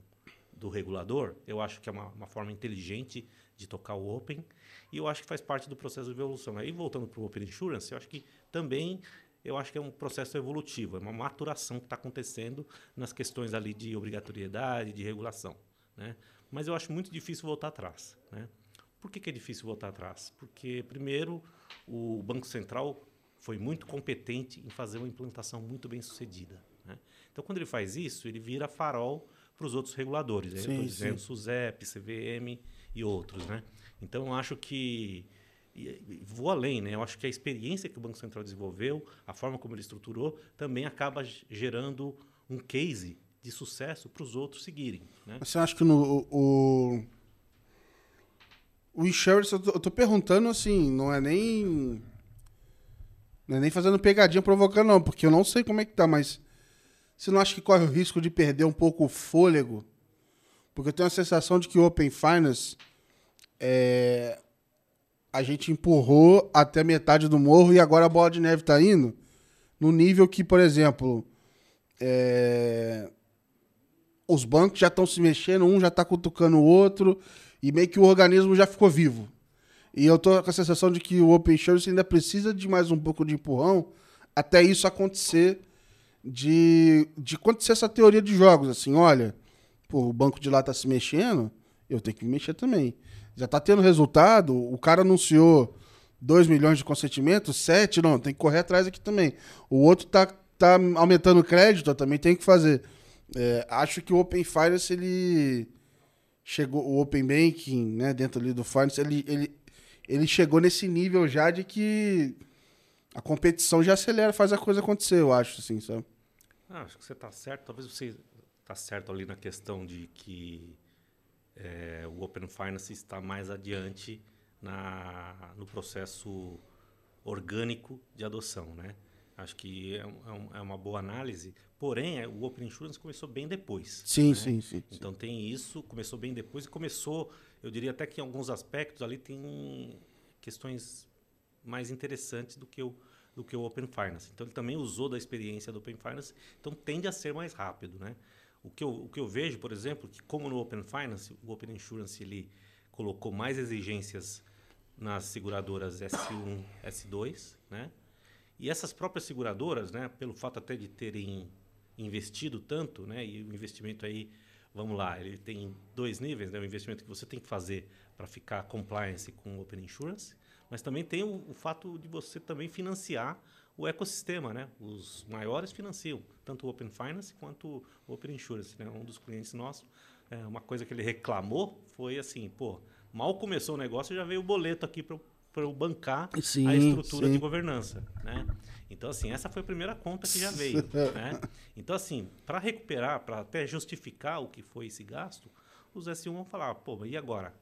do regulador, eu acho que é uma, uma forma inteligente de tocar o Open e eu acho que faz parte do processo de evolução. Aí voltando para o Open Insurance, eu acho que também eu acho que é um processo evolutivo, é uma maturação que está acontecendo nas questões ali de obrigatoriedade, de regulação, né? Mas eu acho muito difícil voltar atrás, né? Por que, que é difícil voltar atrás? Porque primeiro o Banco Central foi muito competente em fazer uma implantação muito bem sucedida. Né? Então, quando ele faz isso, ele vira farol para os outros reguladores. Eu estou dizendo sim. SUSEP, CVM e outros. Né? Então, eu acho que. Vou além, né? Eu acho que a experiência que o Banco Central desenvolveu, a forma como ele estruturou, também acaba gerando um case de sucesso para os outros seguirem. Né? Você acha que no, o, o insurance, eu tô perguntando assim, não é nem. Não é nem fazendo pegadinha provocando, não, porque eu não sei como é que tá, mas você não acha que corre o risco de perder um pouco o fôlego? Porque eu tenho a sensação de que o Open Finance é, a gente empurrou até metade do morro e agora a bola de neve está indo no nível que, por exemplo, é, os bancos já estão se mexendo, um já está cutucando o outro e meio que o organismo já ficou vivo. E eu tô com a sensação de que o Open Insurance ainda precisa de mais um pouco de empurrão até isso acontecer de, de acontecer essa teoria de jogos, assim, olha, pô, o banco de lá tá se mexendo, eu tenho que me mexer também. Já tá tendo resultado, o cara anunciou 2 milhões de consentimentos, 7, não, tem que correr atrás aqui também. O outro tá, tá aumentando crédito, também tenho que fazer. É, acho que o Open Finance, ele chegou, o Open Banking, né, dentro ali do Finance, ele, ele, ele chegou nesse nível já de que a competição já acelera, faz a coisa acontecer, eu acho, assim, sabe? Ah, acho que você está certo. Talvez você está certo ali na questão de que é, o Open Finance está mais adiante na, no processo orgânico de adoção, né? Acho que é, é, é uma boa análise. Porém, é, o Open Insurance começou bem depois. Sim, né? sim, sim. Então tem isso, começou bem depois e começou, eu diria até que em alguns aspectos ali tem questões mais interessantes do que o, do que o Open Finance. Então ele também usou da experiência do Open Finance, então tende a ser mais rápido, né? O que eu, o que eu vejo, por exemplo, que como no Open Finance, o Open Insurance ele colocou mais exigências nas seguradoras S1, S2, né? E essas próprias seguradoras, né, pelo fato até de terem investido tanto, né, e o investimento aí, vamos lá, ele tem dois níveis, né, o investimento que você tem que fazer para ficar compliance com o Open Insurance mas também tem o, o, fato de você também financiar o ecossistema, né? Os maiores financiam, tanto o Open Finance quanto o Open Insurance, né? Um dos clientes nossos, é, uma coisa que ele reclamou foi assim, pô, mal começou o negócio já veio o boleto aqui para eu bancar sim, a estrutura sim. de governança, né? Então, assim, essa foi a primeira conta que já veio, né? Então, assim, para recuperar, para até justificar o que foi esse gasto, os S1 vão falar, pô, e agora?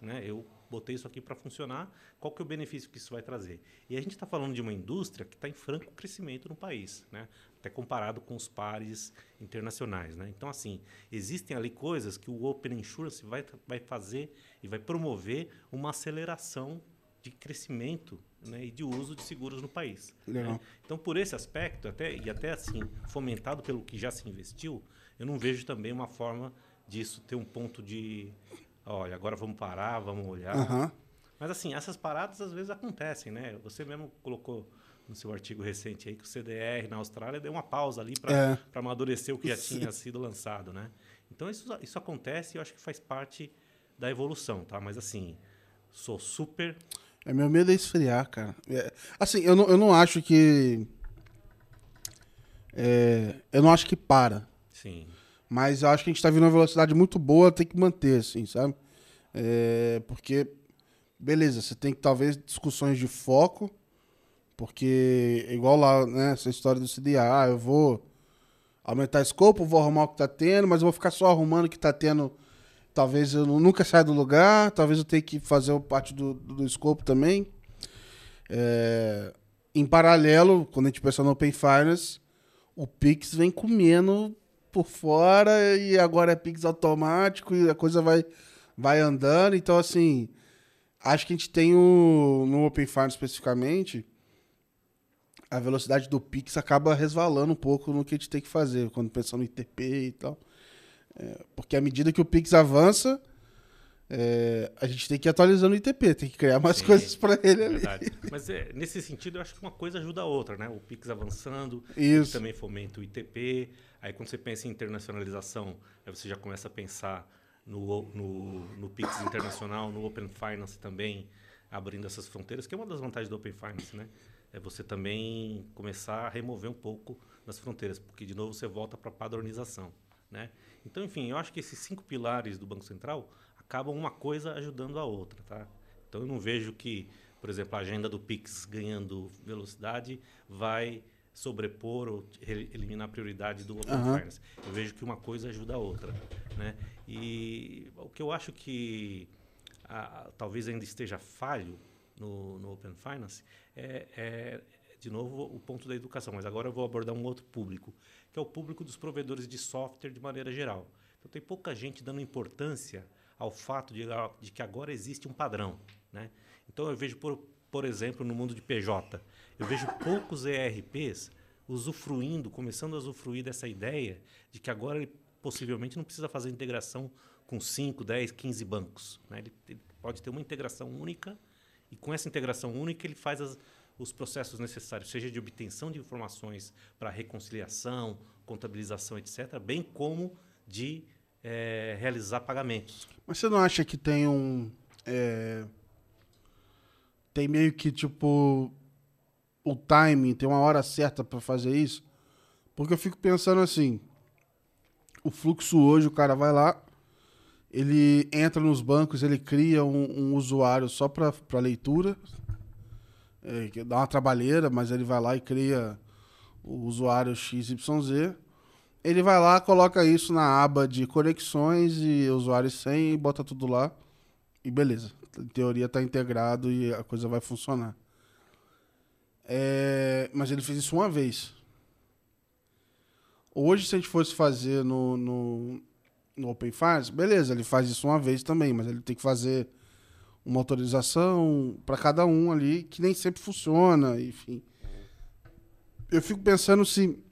Né? Eu botei isso aqui para funcionar, qual que é o benefício que isso vai trazer? E a gente está falando de uma indústria que está em franco crescimento no país, né? até comparado com os pares internacionais. Né? Então, assim, existem ali coisas que o Open Insurance vai, vai fazer e vai promover uma aceleração de crescimento né, e de uso de seguros no país. Né? Então, por esse aspecto, até, e até assim, fomentado pelo que já se investiu, eu não vejo também uma forma disso ter um ponto de olha, agora vamos parar, vamos olhar. Uhum. Mas assim, essas paradas às vezes acontecem, né? Você mesmo colocou no seu artigo recente aí que o CDR na Austrália deu uma pausa ali para é. amadurecer o que já tinha sido lançado, né? Então isso, isso acontece e eu acho que faz parte da evolução, tá? Mas assim, sou super... É, meu medo é esfriar, cara. É, assim, eu não, eu não acho que... É, eu não acho que para. Sim. Mas eu acho que a gente está vindo uma velocidade muito boa, tem que manter, assim, sabe? É, porque, beleza, você tem que talvez discussões de foco, porque, igual lá, né, essa história do CDA, ah, eu vou aumentar escopo, vou arrumar o que tá tendo, mas eu vou ficar só arrumando o que tá tendo. Talvez eu nunca saia do lugar, talvez eu tenha que fazer parte do, do escopo também. É, em paralelo, quando a gente pensa no Open Finance, o Pix vem comendo por fora e agora é Pix automático e a coisa vai, vai andando. Então, assim, acho que a gente tem o, no Open Finance especificamente, a velocidade do Pix acaba resvalando um pouco no que a gente tem que fazer, quando pensa no ITP e tal. É, porque à medida que o Pix avança, é, a gente tem que ir atualizando o ITP, tem que criar mais Sim, coisas para ele ali. Verdade. Mas é, nesse sentido, eu acho que uma coisa ajuda a outra, né? O Pix avançando, Isso. também fomenta o ITP. Aí quando você pensa em internacionalização, aí você já começa a pensar no, no, no Pix internacional, no Open Finance também, abrindo essas fronteiras, que é uma das vantagens do Open Finance, né? é você também começar a remover um pouco das fronteiras, porque de novo você volta para a padronização, né? Então, enfim, eu acho que esses cinco pilares do Banco Central acabam uma coisa ajudando a outra, tá? Então eu não vejo que, por exemplo, a agenda do Pix ganhando velocidade vai sobrepor ou eliminar a prioridade do Open uhum. Finance. Eu vejo que uma coisa ajuda a outra, né? E o que eu acho que a, talvez ainda esteja falho no, no Open Finance é, é, de novo, o ponto da educação. Mas agora eu vou abordar um outro público, que é o público dos provedores de software de maneira geral. Então, tem pouca gente dando importância ao fato de, de que agora existe um padrão. Né? Então, eu vejo, por, por exemplo, no mundo de PJ, eu vejo poucos ERPs usufruindo, começando a usufruir dessa ideia de que agora ele possivelmente não precisa fazer integração com 5, 10, 15 bancos. Né? Ele, ele pode ter uma integração única e com essa integração única, ele faz as, os processos necessários, seja de obtenção de informações para reconciliação, contabilização, etc., bem como de é, realizar pagamentos. Mas você não acha que tem um. É, tem meio que tipo. O timing, tem uma hora certa para fazer isso? Porque eu fico pensando assim. O fluxo hoje, o cara vai lá, ele entra nos bancos, ele cria um, um usuário só para leitura, é, dá uma trabalheira, mas ele vai lá e cria o usuário XYZ. Ele vai lá, coloca isso na aba de conexões e usuários sem e bota tudo lá. E beleza. Em teoria está integrado e a coisa vai funcionar. É, mas ele fez isso uma vez. Hoje, se a gente fosse fazer no, no, no Open Finance, beleza, ele faz isso uma vez também, mas ele tem que fazer uma autorização para cada um ali, que nem sempre funciona, enfim. Eu fico pensando se,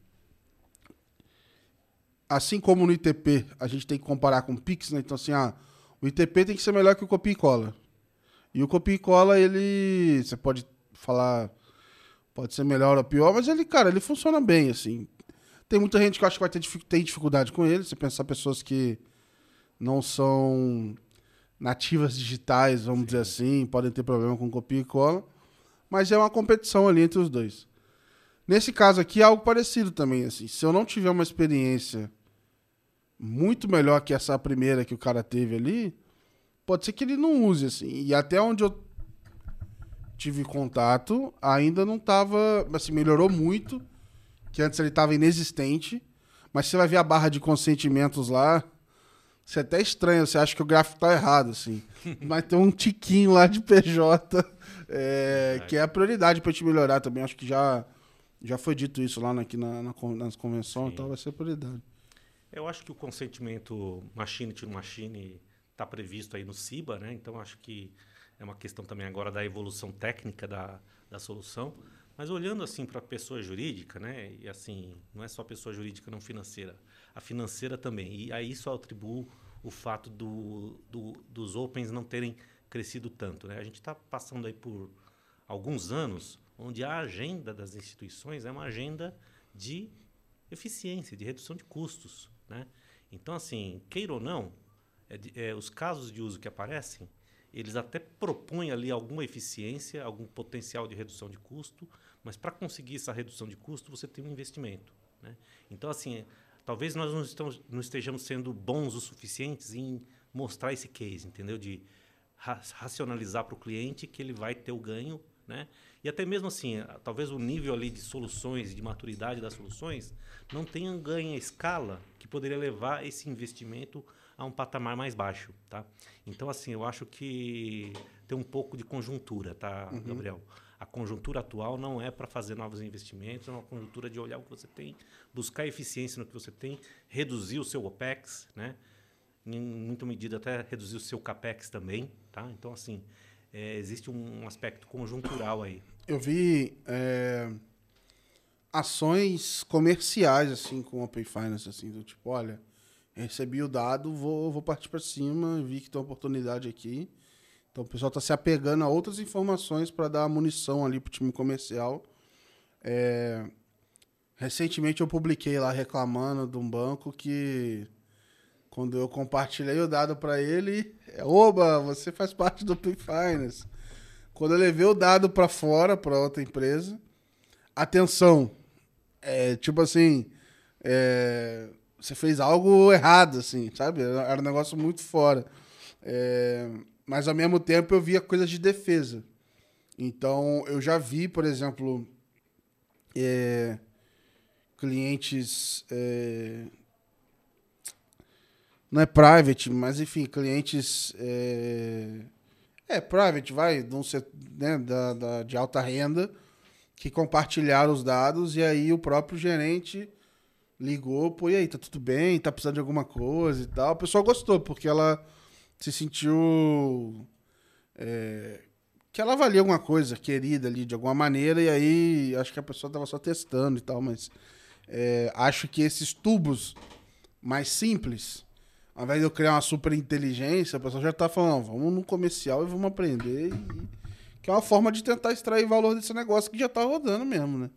assim como no ITP, a gente tem que comparar com o Pix, né? Então, assim, ah, o ITP tem que ser melhor que o copia e cola. E o copia e cola, ele, você pode falar, pode ser melhor ou pior, mas ele, cara, ele funciona bem, assim. Tem muita gente que eu acho que vai ter tem dificuldade com ele. Você pensar pessoas que não são nativas digitais, vamos Sim. dizer assim, podem ter problema com copia e cola. Mas é uma competição ali entre os dois. Nesse caso aqui é algo parecido também. Assim, se eu não tiver uma experiência muito melhor que essa primeira que o cara teve ali, pode ser que ele não use assim. E até onde eu tive contato, ainda não estava, assim, melhorou muito que antes ele estava inexistente, mas você vai ver a barra de consentimentos lá, você é até estranha, você acha que o gráfico está errado, assim. mas tem um tiquinho lá de PJ, é, que é a prioridade para te melhorar também. Acho que já, já foi dito isso lá aqui na, na, nas convenções, então vai ser prioridade. Eu acho que o consentimento machine to machine está previsto aí no CIBA, né? Então acho que é uma questão também agora da evolução técnica da, da solução. Mas olhando assim para a pessoa jurídica, né? E assim, não é só pessoa jurídica não financeira, a financeira também. E aí só atribuo o fato do, do, dos opens não terem crescido tanto, né? A gente está passando aí por alguns anos onde a agenda das instituições é uma agenda de eficiência, de redução de custos, né? Então, assim, queira ou não, é, é, os casos de uso que aparecem, eles até propõem ali alguma eficiência, algum potencial de redução de custo, mas para conseguir essa redução de custo, você tem um investimento. Né? Então, assim, talvez nós não, estamos, não estejamos sendo bons o suficientes em mostrar esse case, entendeu? De ra racionalizar para o cliente que ele vai ter o ganho, né? E até mesmo assim, talvez o nível ali de soluções, de maturidade das soluções, não tenha ganho a escala que poderia levar esse investimento a um patamar mais baixo, tá? Então, assim, eu acho que tem um pouco de conjuntura, tá, uhum. Gabriel? A conjuntura atual não é para fazer novos investimentos, é uma conjuntura de olhar o que você tem, buscar eficiência no que você tem, reduzir o seu OPEX, né? Em muita medida até reduzir o seu CAPEX também, tá? Então, assim, é, existe um aspecto conjuntural aí. Eu vi é, ações comerciais, assim, com Open Finance, assim, do tipo, olha, recebi o dado, vou, vou partir para cima, vi que tem uma oportunidade aqui, então o pessoal está se apegando a outras informações para dar munição ali para o time comercial. É... Recentemente eu publiquei lá reclamando de um banco que quando eu compartilhei o dado para ele, é, oba, você faz parte do Open Finance. Quando eu levei o dado para fora, para outra empresa, atenção, é, tipo assim, é, você fez algo errado, assim, sabe? Era um negócio muito fora. É, mas ao mesmo tempo eu via coisas de defesa. Então eu já vi, por exemplo, é, clientes. É, não é private, mas enfim, clientes. É, é private, vai, não ser, né, da, da, de alta renda, que compartilharam os dados e aí o próprio gerente ligou, pô, e aí, tá tudo bem? Tá precisando de alguma coisa e tal. O pessoal gostou, porque ela se sentiu é, que ela valia alguma coisa, querida ali de alguma maneira, e aí acho que a pessoa estava só testando e tal, mas é, acho que esses tubos mais simples, ao invés de eu criar uma super inteligência, a pessoa já está falando, vamos no comercial e vamos aprender, e, que é uma forma de tentar extrair valor desse negócio que já está rodando mesmo, né?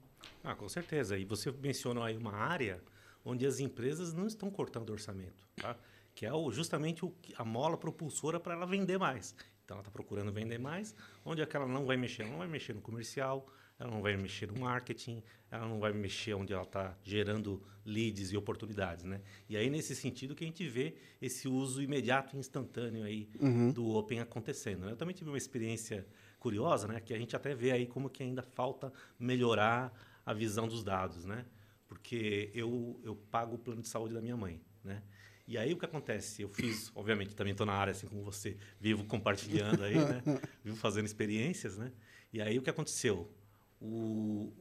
Ah, com certeza. E você mencionou aí uma área onde as empresas não estão cortando orçamento, tá? que é o, justamente o, a mola propulsora para ela vender mais. Então, ela está procurando vender mais, onde é que ela não vai mexer? Ela não vai mexer no comercial, ela não vai mexer no marketing, ela não vai mexer onde ela está gerando leads e oportunidades, né? E aí, nesse sentido, que a gente vê esse uso imediato e instantâneo aí uhum. do Open acontecendo. Eu também tive uma experiência curiosa, né? Que a gente até vê aí como que ainda falta melhorar a visão dos dados, né? Porque eu, eu pago o plano de saúde da minha mãe, né? E aí o que acontece? Eu fiz, obviamente, também estou na área assim como você, vivo compartilhando aí, né? vivo fazendo experiências, né? E aí o que aconteceu? O,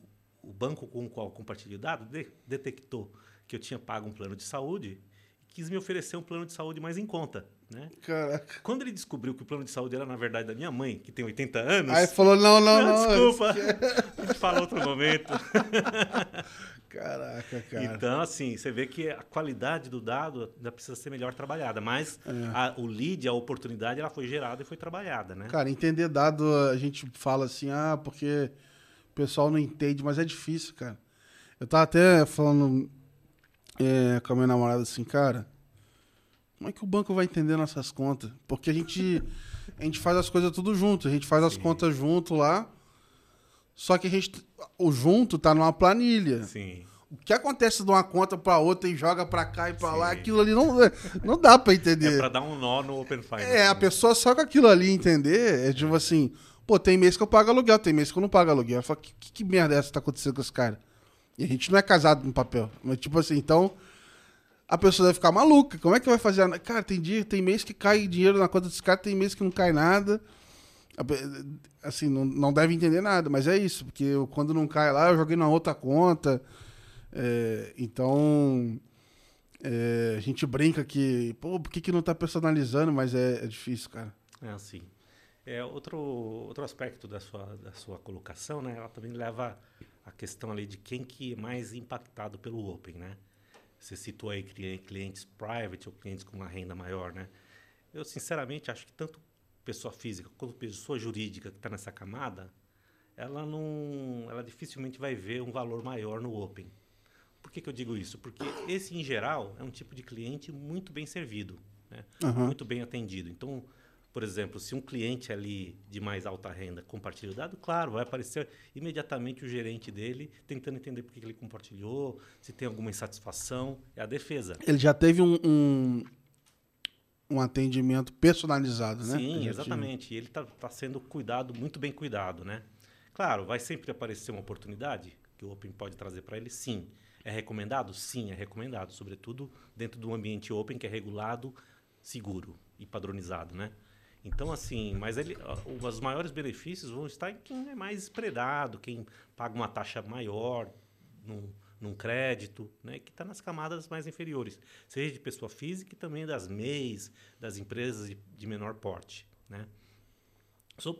o banco com o qual eu compartilhei o dado de, detectou que eu tinha pago um plano de saúde e quis me oferecer um plano de saúde mais em conta. Né? Caraca. Quando ele descobriu que o plano de saúde era, na verdade, da minha mãe, que tem 80 anos. Aí falou: não, não, não. Desculpa. A gente fala outro momento. Caraca, cara. Então, assim, você vê que a qualidade do dado ainda precisa ser melhor trabalhada, mas é. a, o lead, a oportunidade, ela foi gerada e foi trabalhada, né? Cara, entender dado, a gente fala assim, ah, porque o pessoal não entende, mas é difícil, cara. Eu tava até falando é, com a minha namorada assim, cara, como é que o banco vai entender nossas contas? Porque a gente, a gente faz as coisas tudo junto, a gente faz as contas junto lá, só que a gente. O junto tá numa planilha. Sim. O que acontece de uma conta para outra e joga para cá e para lá, aquilo ali não, não dá para entender. É para dar um nó no Open Finance. É, a pessoa só com aquilo ali entender, é tipo assim, pô, tem mês que eu pago aluguel, tem mês que eu não pago aluguel. Eu falo, que, que, que merda é essa que tá acontecendo com esse cara? E a gente não é casado no papel. Mas, tipo assim, então a pessoa deve ficar maluca. Como é que vai fazer? Cara, tem dia, tem mês que cai dinheiro na conta desse cara, tem mês que não cai nada assim, não, não deve entender nada, mas é isso, porque eu, quando não cai lá, eu joguei na outra conta. É, então, é, a gente brinca que, pô, por que, que não tá personalizando? Mas é, é difícil, cara. É assim. É, outro, outro aspecto da sua, da sua colocação, né? Ela também leva a questão ali de quem que é mais impactado pelo Open, né? Você citou aí clientes private ou clientes com uma renda maior, né? Eu, sinceramente, acho que tanto pessoa física quanto pessoa jurídica que está nessa camada, ela não, ela dificilmente vai ver um valor maior no Open. Por que, que eu digo isso? Porque esse, em geral, é um tipo de cliente muito bem servido, né? uhum. muito bem atendido. Então, por exemplo, se um cliente ali de mais alta renda compartilha o dado, claro, vai aparecer imediatamente o gerente dele tentando entender por que ele compartilhou, se tem alguma insatisfação. É a defesa. Ele já teve um, um um atendimento personalizado, né? Sim, exatamente. Ele está tá sendo cuidado, muito bem cuidado, né? Claro, vai sempre aparecer uma oportunidade que o Open pode trazer para ele, sim. É recomendado? Sim, é recomendado. Sobretudo dentro do ambiente Open, que é regulado seguro e padronizado, né? Então, assim, mas ele, os maiores benefícios vão estar em quem é mais espredado, quem paga uma taxa maior num, num crédito, né, que está nas camadas mais inferiores, seja de pessoa física e também das MEIs, das empresas de, de menor porte. Né?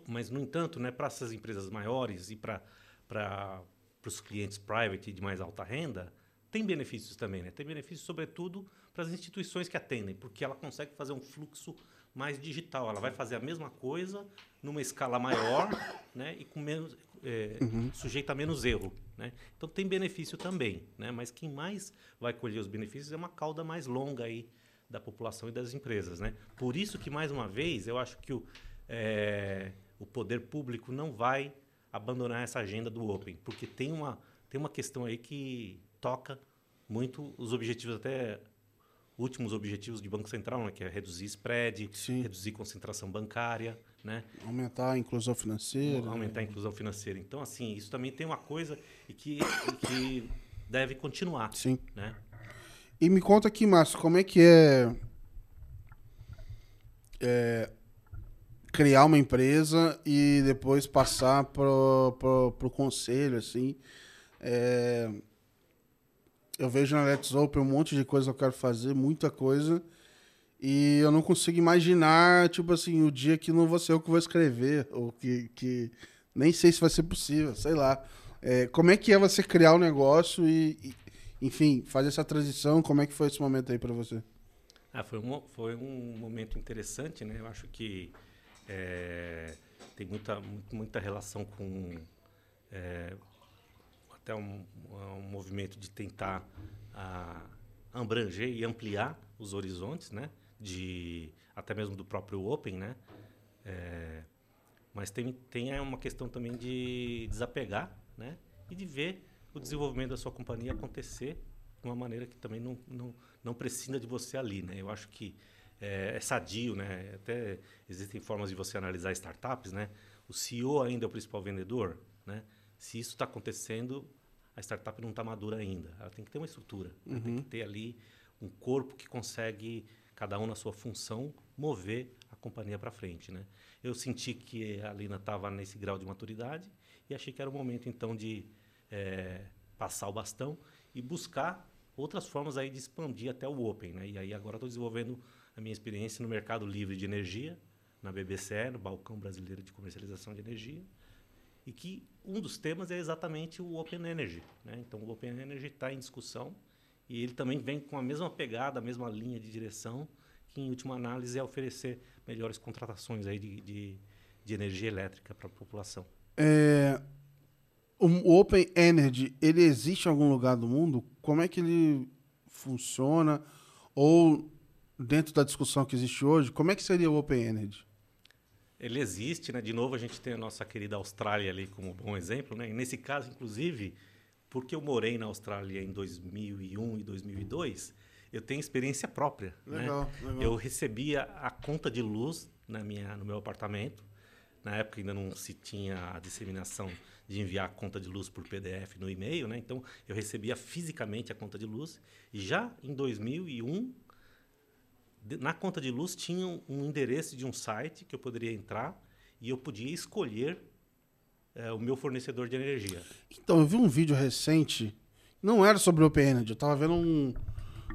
Mas, no entanto, né, para essas empresas maiores e para os clientes private de mais alta renda, tem benefícios também. Né? Tem benefícios, sobretudo, para as instituições que atendem, porque ela consegue fazer um fluxo mais digital. Ela vai fazer a mesma coisa numa escala maior né, e com menos, é, uhum. sujeita a menos erro. Né? Então tem benefício também, né? mas quem mais vai colher os benefícios é uma cauda mais longa aí da população e das empresas. Né? Por isso que, mais uma vez, eu acho que o, é, o poder público não vai abandonar essa agenda do Open, porque tem uma, tem uma questão aí que toca muito os objetivos até últimos objetivos de Banco Central, né, que é reduzir spread, Sim. reduzir concentração bancária, né? Aumentar a inclusão financeira. Aumentar a inclusão financeira. Então, assim, isso também tem uma coisa e que, que deve continuar. Sim. Né? E me conta aqui, Márcio, como é que é, é criar uma empresa e depois passar para o conselho, assim. É, eu vejo na Let's Open um monte de coisa que eu quero fazer, muita coisa. E eu não consigo imaginar, tipo assim, o dia que não vou ser eu que vou escrever, ou que, que nem sei se vai ser possível, sei lá. É, como é que é você criar um negócio e, e, enfim, fazer essa transição? Como é que foi esse momento aí para você? Ah, foi, um, foi um momento interessante, né? Eu acho que é, tem muita, muita relação com é, até um, um movimento de tentar ah, abranger e ampliar os horizontes, né? De até mesmo do próprio Open, né? É, mas tem tem uma questão também de desapegar, né? E de ver o desenvolvimento da sua companhia acontecer de uma maneira que também não não, não precisa de você ali, né? Eu acho que é, é sadio, né? Até existem formas de você analisar startups, né? O CEO ainda é o principal vendedor, né? Se isso está acontecendo, a startup não está madura ainda. Ela tem que ter uma estrutura, uhum. tem que ter ali um corpo que consegue, cada um na sua função, mover a companhia para frente. Né? Eu senti que a Lina estava nesse grau de maturidade e achei que era o momento, então, de é, passar o bastão e buscar outras formas aí de expandir até o Open. Né? E aí agora estou desenvolvendo a minha experiência no mercado livre de energia, na BBC, no Balcão Brasileiro de Comercialização de Energia, e que um dos temas é exatamente o Open Energy. Né? Então, o Open Energy está em discussão e ele também vem com a mesma pegada, a mesma linha de direção, que em última análise é oferecer melhores contratações aí de, de, de energia elétrica para a população. É, o Open Energy, ele existe em algum lugar do mundo? Como é que ele funciona? Ou dentro da discussão que existe hoje, como é que seria o Open Energy? Ele existe, né? De novo a gente tem a nossa querida Austrália ali como bom exemplo, né? E nesse caso, inclusive, porque eu morei na Austrália em 2001 e 2002, eu tenho experiência própria, legal, né? Legal. Eu recebia a conta de luz na minha no meu apartamento. Na época ainda não se tinha a disseminação de enviar a conta de luz por PDF no e-mail, né? Então eu recebia fisicamente a conta de luz. E já em 2001 na conta de luz tinha um endereço de um site que eu poderia entrar e eu podia escolher é, o meu fornecedor de energia. Então, eu vi um vídeo recente, não era sobre o Open Energy, eu tava vendo um.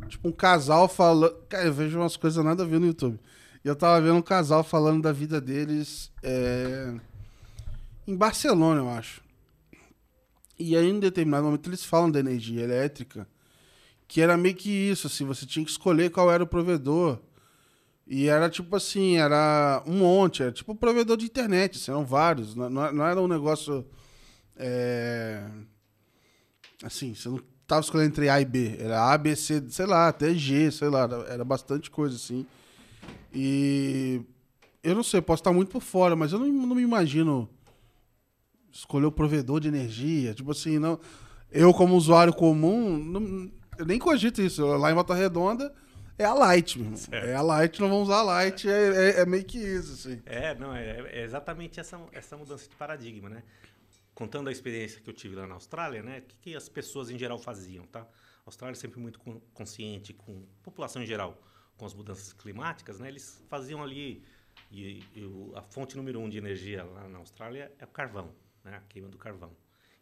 Tipo, um casal falando. Cara, eu vejo umas coisas nada a ver no YouTube. E eu tava vendo um casal falando da vida deles é, em Barcelona, eu acho. E aí, em determinado momento, eles falam da energia elétrica que era meio que isso, assim, você tinha que escolher qual era o provedor. E era tipo assim, era um monte, era tipo provedor de internet, assim, eram vários, não, não era um negócio. É, assim, você não tava escolhendo entre A e B, era A, B, C, sei lá, até G, sei lá, era, era bastante coisa assim. E eu não sei, posso estar muito por fora, mas eu não, não me imagino escolher o provedor de energia, tipo assim, não. Eu, como usuário comum, não, eu nem cogito isso. Lá em Volta Redonda é a Light, meu irmão. É a Light, não vamos usar a Light, é, é, é, meio que isso, assim. É, não, é, é, exatamente essa, essa mudança de paradigma, né? Contando a experiência que eu tive lá na Austrália, né? O que, que as pessoas em geral faziam, tá? A Austrália é sempre muito consciente com a população em geral, com as mudanças climáticas, né, eles faziam ali e, e a fonte número um de energia lá na Austrália é o carvão, né, a queima do carvão.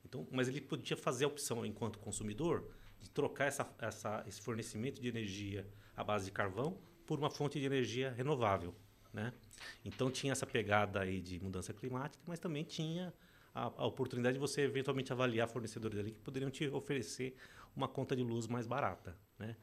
Então, mas ele podia fazer a opção enquanto consumidor de trocar essa, essa, esse fornecimento de energia à base de carvão por uma fonte de energia renovável, né? Então tinha essa pegada aí de mudança climática, mas também tinha a, a oportunidade de você eventualmente avaliar fornecedores ali que poderiam te oferecer uma conta de luz mais barata, né?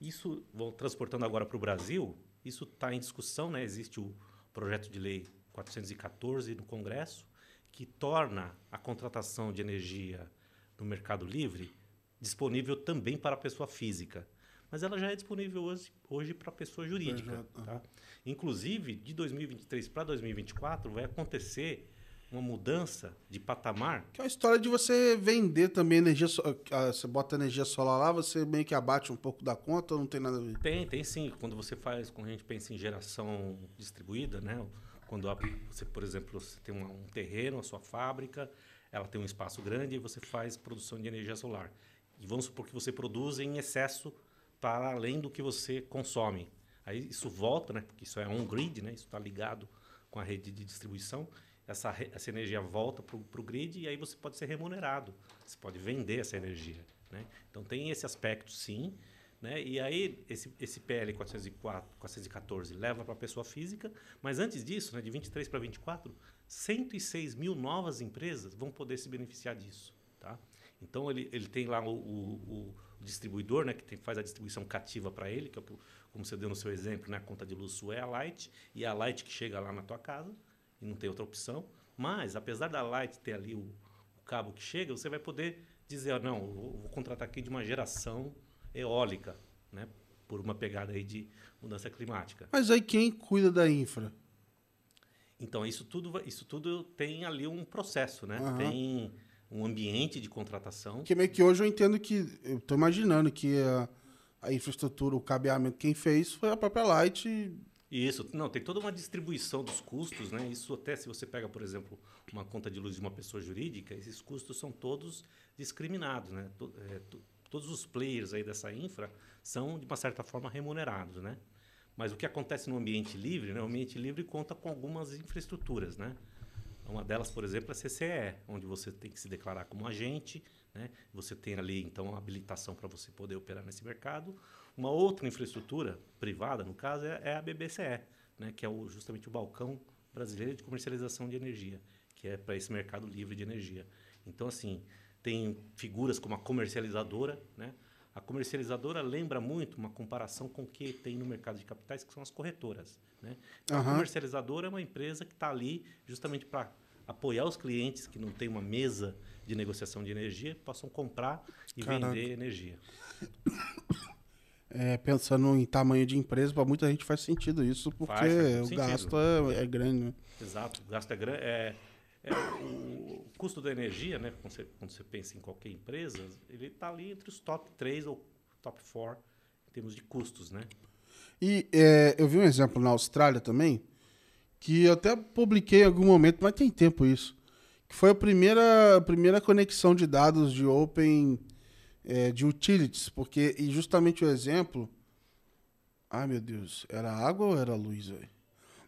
Isso, vou transportando agora para o Brasil, isso está em discussão, né? Existe o projeto de lei 414 no Congresso, que torna a contratação de energia no mercado livre disponível também para a pessoa física. Mas ela já é disponível hoje, hoje para a pessoa jurídica. Tá? Inclusive, de 2023 para 2024, vai acontecer uma mudança de patamar. Que é uma história de você vender também energia. Ah, você bota energia solar lá, você meio que abate um pouco da conta ou não tem nada a ver? Tem, tem sim. Quando você faz, quando a gente pensa em geração distribuída, né? Quando você, por exemplo, você tem um terreno, a sua fábrica, ela tem um espaço grande e você faz produção de energia solar. E vamos supor que você produz em excesso para além do que você consome. Aí isso volta, né? Porque isso é on-grid, né? Isso está ligado com a rede de distribuição essa, essa energia volta para o grid e aí você pode ser remunerado. Você pode vender essa energia. Né? Então tem esse aspecto sim. Né? E aí esse, esse PL 404, 414 leva para a pessoa física, mas antes disso, né, de 23 para 24, 106 mil novas empresas vão poder se beneficiar disso. Tá? Então ele, ele tem lá o, o, o distribuidor, né, que tem, faz a distribuição cativa para ele, que é o, como você deu no seu exemplo, né, a conta de luz sua é a Light, e a Light que chega lá na tua casa e não tem outra opção. Mas, apesar da Light ter ali o, o cabo que chega, você vai poder dizer, oh, não, vou, vou contratar aqui de uma geração eólica, né? Por uma pegada aí de mudança climática. Mas aí quem cuida da infra? Então, isso tudo, isso tudo tem ali um processo, né? Uhum. Tem um ambiente de contratação. Que meio que hoje eu entendo que, eu estou imaginando que a, a, infraestrutura, o cabeamento, quem fez foi a própria Light isso, não, tem toda uma distribuição dos custos, né? Isso até se você pega, por exemplo, uma conta de luz de uma pessoa jurídica, esses custos são todos discriminados, né? É, todos os players aí dessa infra são, de uma certa forma, remunerados, né? Mas o que acontece no ambiente livre, né? O ambiente livre conta com algumas infraestruturas, né? Uma delas, por exemplo, é a CCE, onde você tem que se declarar como agente, né? Você tem ali, então, a habilitação para você poder operar nesse mercado. Uma outra infraestrutura privada, no caso, é, é a BBCE, né, que é o, justamente o balcão brasileiro de comercialização de energia, que é para esse mercado livre de energia. Então, assim, tem figuras como a comercializadora, né? A comercializadora lembra muito uma comparação com o que tem no mercado de capitais, que são as corretoras. Né? Então, uhum. A comercializadora é uma empresa que está ali justamente para apoiar os clientes que não têm uma mesa de negociação de energia, possam comprar e Caraca. vender energia é, pensando em tamanho de empresa, para muita gente faz sentido isso, porque faz, faz o sentido. gasto é, é, grande. Né? Exato, o gasto é grande. É, é o, custo da energia, né, quando você, quando você pensa em qualquer empresa, ele está ali entre os top 3 ou top 4 em termos de custos. Né? E é, eu vi um exemplo na Austrália também, que eu até publiquei em algum momento, mas tem tempo isso, que foi a primeira, a primeira conexão de dados de Open é, de utilities, porque e justamente o exemplo. Ai meu Deus, era água ou era luz, velho?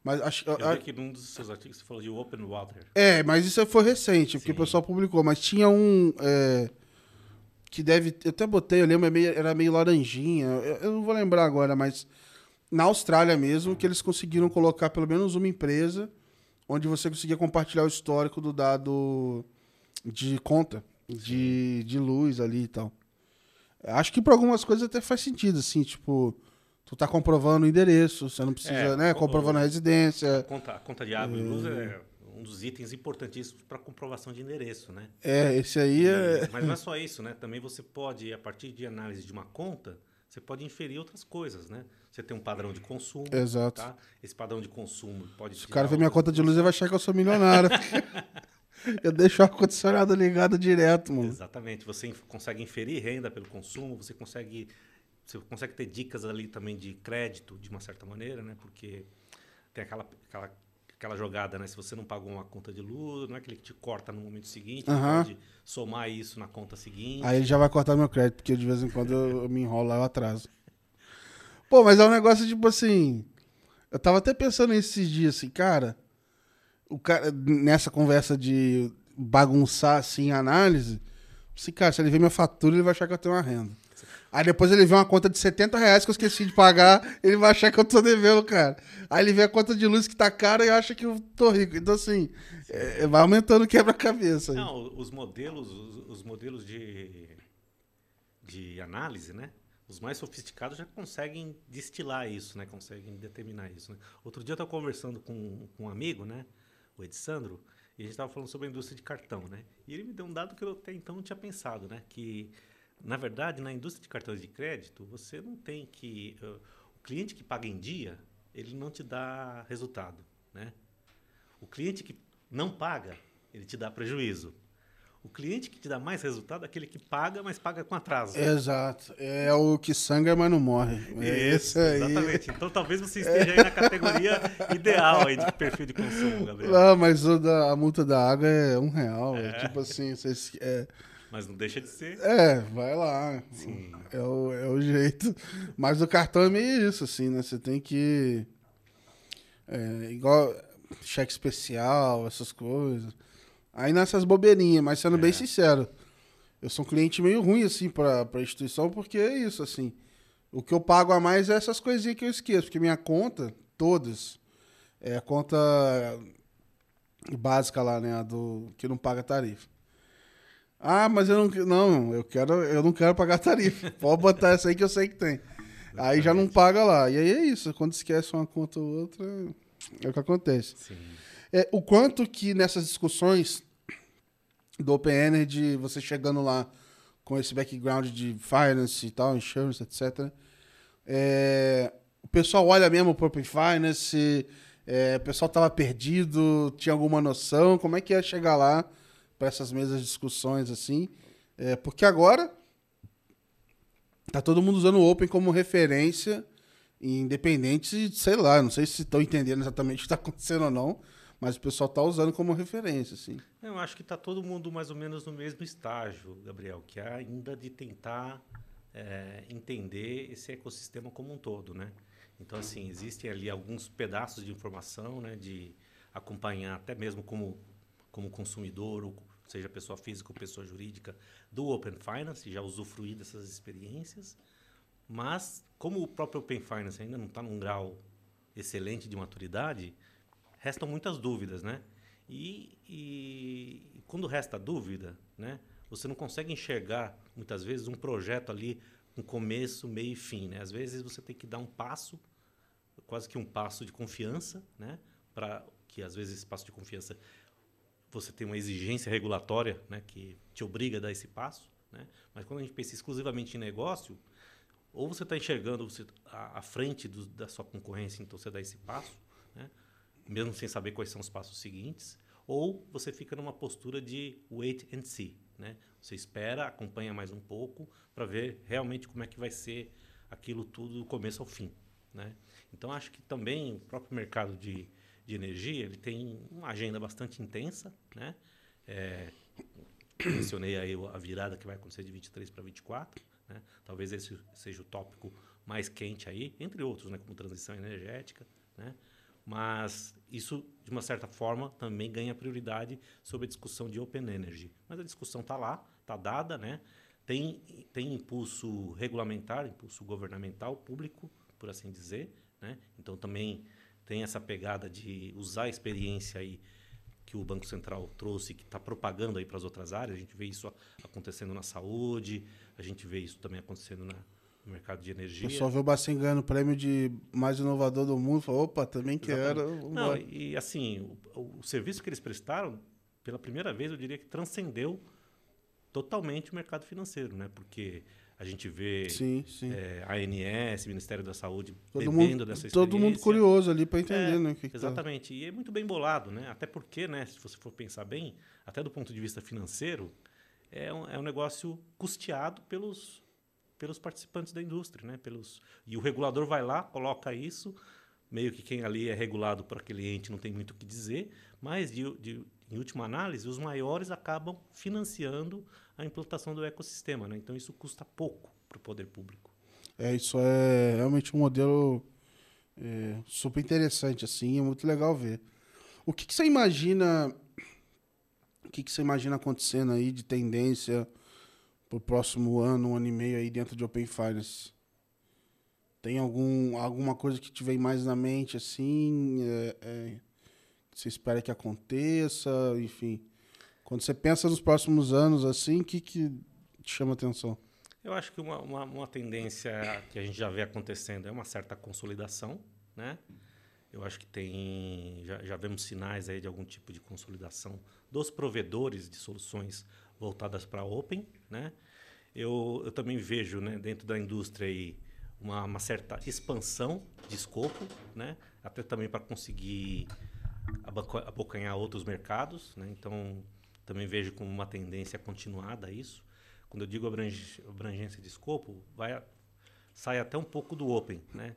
Mas acho eu a, que num dos seus artigos você falou de open water. É, mas isso foi recente, porque Sim. o pessoal publicou. Mas tinha um é, que deve, eu até botei, eu lembro, era é meio, era meio laranjinha. Eu, eu, não vou lembrar agora, mas na Austrália mesmo que eles conseguiram colocar pelo menos uma empresa onde você conseguia compartilhar o histórico do dado de conta de, de luz ali e tal. Acho que para algumas coisas até faz sentido, assim, tipo, tu tá comprovando o endereço, você não precisa, é, né, comprovando a residência. A conta, conta de água é... e luz é um dos itens importantíssimos para comprovação de endereço, né? É, esse aí é... Mas não é só isso, né? Também você pode, a partir de análise de uma conta, você pode inferir outras coisas, né? Você tem um padrão de consumo. Exato. Tá? Esse padrão de consumo pode. Se o cara ver minha conta de luz, ele vai achar que eu sou milionário. Eu deixo o ar-condicionado ligado direto, mano. Exatamente. Você consegue inferir renda pelo consumo, você consegue, você consegue ter dicas ali também de crédito, de uma certa maneira, né? Porque tem aquela, aquela, aquela jogada, né? Se você não pagou uma conta de luz, não é aquele que te corta no momento seguinte, uhum. pode somar isso na conta seguinte. Aí ele já vai cortar meu crédito, porque de vez em quando eu, eu me enrolo lá eu atraso. Pô, mas é um negócio tipo assim. Eu tava até pensando esses dias, assim, cara. O cara, nessa conversa de bagunçar assim a análise, assim, cara, se ele ver minha fatura, ele vai achar que eu tenho uma renda. Aí depois ele vê uma conta de 70 reais que eu esqueci de pagar, ele vai achar que eu tô devendo, cara. Aí ele vê a conta de luz que tá cara e acha que eu tô rico. Então, assim, é, vai aumentando o quebra-cabeça. Não, os modelos, os, os, modelos de, de análise, né? Os mais sofisticados já conseguem destilar isso, né? Conseguem determinar isso. Né? Outro dia eu estava conversando com, com um amigo, né? O Edsandro, e a gente estava falando sobre a indústria de cartão, né? E ele me deu um dado que eu até então não tinha pensado, né? Que na verdade, na indústria de cartões de crédito, você não tem que. Uh, o cliente que paga em dia, ele não te dá resultado. Né? O cliente que não paga, ele te dá prejuízo. O cliente que te dá mais resultado é aquele que paga, mas paga com atraso. Exato. É o que sangra, mas não morre. É isso, aí. Exatamente. Então talvez você esteja aí na categoria ideal aí de perfil de consumo, Gabriel. Não, mas o da, a multa da água é um real. É. É tipo assim, vocês. É, mas não deixa de ser. É, vai lá. Sim. É o, é o jeito. Mas o cartão é meio isso, assim, né? Você tem que. É, igual cheque especial, essas coisas. Aí nessas bobeirinhas, mas sendo é. bem sincero, eu sou um cliente meio ruim, assim, pra, pra instituição, porque é isso, assim. O que eu pago a mais é essas coisinhas que eu esqueço, porque minha conta, todas, é a conta básica lá, né? A do que não paga tarifa. Ah, mas eu não, não, eu quero, eu não quero pagar tarifa. Pode botar essa aí que eu sei que tem. Aí já não paga lá. E aí é isso. Quando esquece uma conta ou outra, é o que acontece. Sim. É, o quanto que nessas discussões do Open Energy, você chegando lá com esse background de finance e tal, insurance, etc. É, o pessoal olha mesmo para Open Finance, é, o pessoal tava perdido, tinha alguma noção, como é que ia chegar lá? Para essas mesas de discussões assim. É, porque agora tá todo mundo usando o Open como referência, independente, sei lá, não sei se estão entendendo exatamente o que está acontecendo ou não, mas o pessoal está usando como referência, assim. Eu acho que está todo mundo mais ou menos no mesmo estágio, Gabriel, que é ainda de tentar é, entender esse ecossistema como um todo, né? Então, assim, existem ali alguns pedaços de informação, né, de acompanhar até mesmo como, como consumidor ou seja pessoa física ou pessoa jurídica, do Open Finance, já usufruir dessas experiências. Mas, como o próprio Open Finance ainda não está num grau excelente de maturidade, restam muitas dúvidas, né? E, e, quando resta dúvida, né, você não consegue enxergar, muitas vezes, um projeto ali com começo, meio e fim. Né? Às vezes você tem que dar um passo, quase que um passo de confiança, né? para que às vezes esse passo de confiança você tem uma exigência regulatória né, que te obriga a dar esse passo. Né? Mas quando a gente pensa exclusivamente em negócio, ou você está enxergando você à, à frente do, da sua concorrência, então você dá esse passo, né? mesmo sem saber quais são os passos seguintes, ou você fica numa postura de wait and see. Né? Você espera, acompanha mais um pouco para ver realmente como é que vai ser aquilo tudo do começo ao fim. Né? Então acho que também o próprio mercado de de energia, ele tem uma agenda bastante intensa, né? É, mencionei aí a virada que vai acontecer de 23 para 24, né? Talvez esse seja o tópico mais quente aí, entre outros, né? Como transição energética, né? Mas isso, de uma certa forma, também ganha prioridade sobre a discussão de Open Energy. Mas a discussão está lá, está dada, né? Tem, tem impulso regulamentar, impulso governamental, público, por assim dizer. Né? Então, também tem essa pegada de usar a experiência aí que o Banco Central trouxe, que está propagando aí para as outras áreas. A gente vê isso acontecendo na saúde, a gente vê isso também acontecendo na, no mercado de energia. O pessoal viu o Bacen ganhando o prêmio de mais inovador do mundo, falou, opa, também quero. Não, e assim, o, o serviço que eles prestaram, pela primeira vez, eu diria que transcendeu totalmente o mercado financeiro, né? Porque a gente vê sim, sim. É, ANS, Ministério da Saúde, todo bebendo mundo, dessa experiência. Todo mundo curioso ali para entender, é, né? Que exatamente. Que tá... E é muito bem bolado, né? Até porque, né, se você for pensar bem, até do ponto de vista financeiro, é um, é um negócio custeado pelos, pelos participantes da indústria, né? Pelos, e o regulador vai lá, coloca isso, meio que quem ali é regulado por aquele ente não tem muito o que dizer, mas de, de, em última análise, os maiores acabam financiando a implantação do ecossistema. Né? Então, isso custa pouco para o poder público. É, isso é realmente um modelo é, super interessante, assim, é muito legal ver. O que, que você imagina. O que, que você imagina acontecendo aí de tendência pro próximo ano, um ano e meio aí dentro de Open Finance? Tem algum, alguma coisa que te vem mais na mente, assim, é, é, que você espera que aconteça, enfim. Quando você pensa nos próximos anos, assim, o que, que te chama atenção? Eu acho que uma, uma, uma, tendência que a gente já vê acontecendo é uma certa consolidação, né? Eu acho que tem já, já vemos sinais aí de algum tipo de consolidação dos provedores de soluções voltadas para Open, né? Eu, eu também vejo, né, dentro da indústria aí uma, uma certa expansão de escopo, né? Até também para conseguir abocanhar outros mercados, né? Então também vejo como uma tendência continuada isso. Quando eu digo abrangência de escopo, vai sai até um pouco do open, né?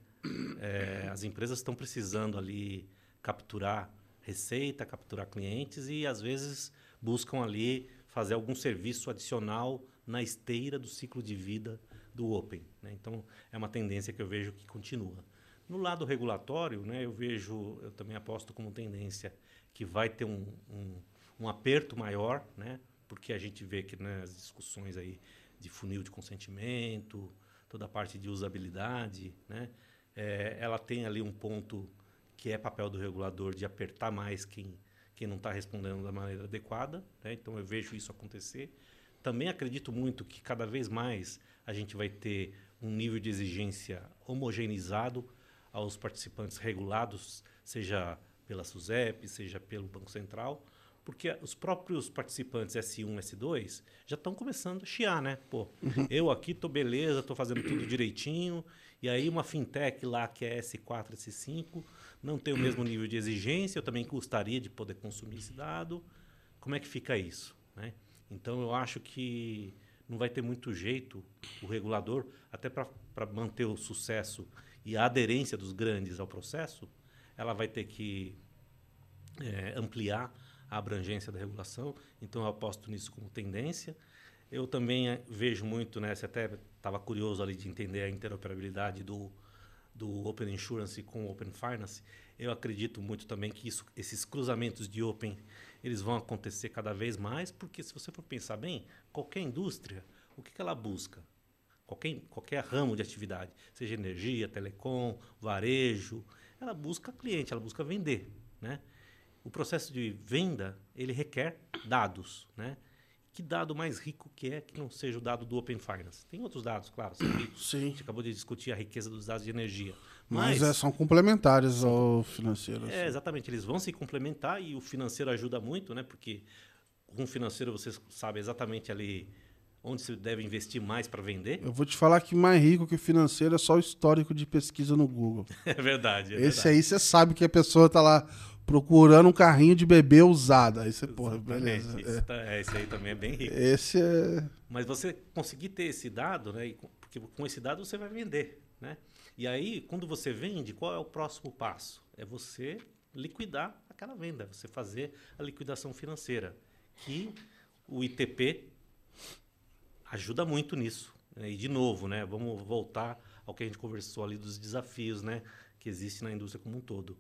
É, as empresas estão precisando ali capturar receita, capturar clientes e às vezes buscam ali fazer algum serviço adicional na esteira do ciclo de vida do Open. Né? Então, é uma tendência que eu vejo que continua. No lado regulatório, né, eu vejo, eu também aposto como tendência que vai ter um, um, um aperto maior, né, porque a gente vê que nas né, discussões aí de funil de consentimento, toda a parte de usabilidade, né, é, ela tem ali um ponto que é papel do regulador de apertar mais quem, quem não está respondendo da maneira adequada. Né? Então, eu vejo isso acontecer. Também acredito muito que cada vez mais a gente vai ter um nível de exigência homogeneizado aos participantes regulados, seja pela SUSEP, seja pelo Banco Central, porque os próprios participantes S1, S2 já estão começando a chiar, né? Pô, uhum. eu aqui tô beleza, tô fazendo tudo direitinho, e aí uma fintech lá que é S4, S5 não tem o mesmo nível de exigência, eu também gostaria de poder consumir esse dado. Como é que fica isso, né? Então eu acho que não vai ter muito jeito o regulador, até para manter o sucesso e a aderência dos grandes ao processo, ela vai ter que é, ampliar a abrangência da regulação. Então, eu aposto nisso como tendência. Eu também é, vejo muito, né, você até estava curioso ali de entender a interoperabilidade do, do Open Insurance com o Open Finance. Eu acredito muito também que isso, esses cruzamentos de Open eles vão acontecer cada vez mais, porque se você for pensar bem, qualquer indústria, o que, que ela busca? Qualquer, qualquer ramo de atividade, seja energia, telecom, varejo, ela busca cliente, ela busca vender, né? O processo de venda, ele requer dados, né? que dado mais rico que é que não seja o dado do Open Finance? Tem outros dados, claro. Sim. A gente acabou de discutir a riqueza dos dados de energia. Mas, Mas é, são complementares ao financeiro. É, assim. exatamente. Eles vão se complementar e o financeiro ajuda muito, né? Porque com o financeiro você sabe exatamente ali onde você deve investir mais para vender. Eu vou te falar que mais rico que o financeiro é só o histórico de pesquisa no Google. É verdade. É Esse verdade. aí você sabe que a pessoa está lá procurando um carrinho de bebê usado. Aí você, porra, beleza. Esse. Tá, é, esse aí também é bem rico. Esse é. Mas você conseguir ter esse dado, né? Porque com esse dado você vai vender, né? E aí, quando você vende, qual é o próximo passo? É você liquidar aquela venda, você fazer a liquidação financeira, que o ITP ajuda muito nisso. Né? E de novo, né? Vamos voltar ao que a gente conversou ali dos desafios, né? Que existe na indústria como um todo.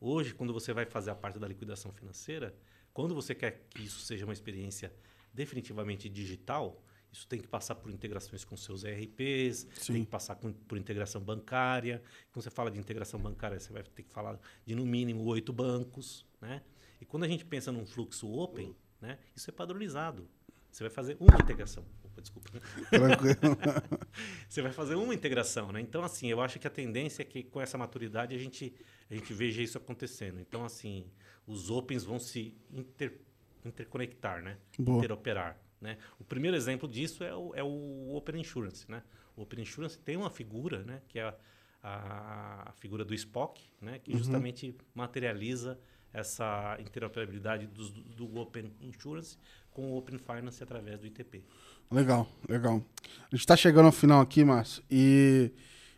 Hoje, quando você vai fazer a parte da liquidação financeira, quando você quer que isso seja uma experiência definitivamente digital, isso tem que passar por integrações com seus ERPs, Sim. tem que passar com, por integração bancária. Quando você fala de integração bancária, você vai ter que falar de no mínimo oito bancos, né? E quando a gente pensa num fluxo open, né, isso é padronizado. Você vai fazer uma integração. Opa, desculpa. Tranquilo. você vai fazer uma integração, né? Então, assim, eu acho que a tendência é que com essa maturidade a gente a gente veja isso acontecendo. Então, assim, os opens vão se inter, interconectar, né? Boa. Interoperar. Né? O primeiro exemplo disso é o, é o Open Insurance. Né? O Open Insurance tem uma figura, né? que é a, a, a figura do Spock, né? que uhum. justamente materializa essa interoperabilidade do, do Open Insurance com o Open Finance através do ITP. Legal, legal. A gente está chegando ao final aqui, Márcio, e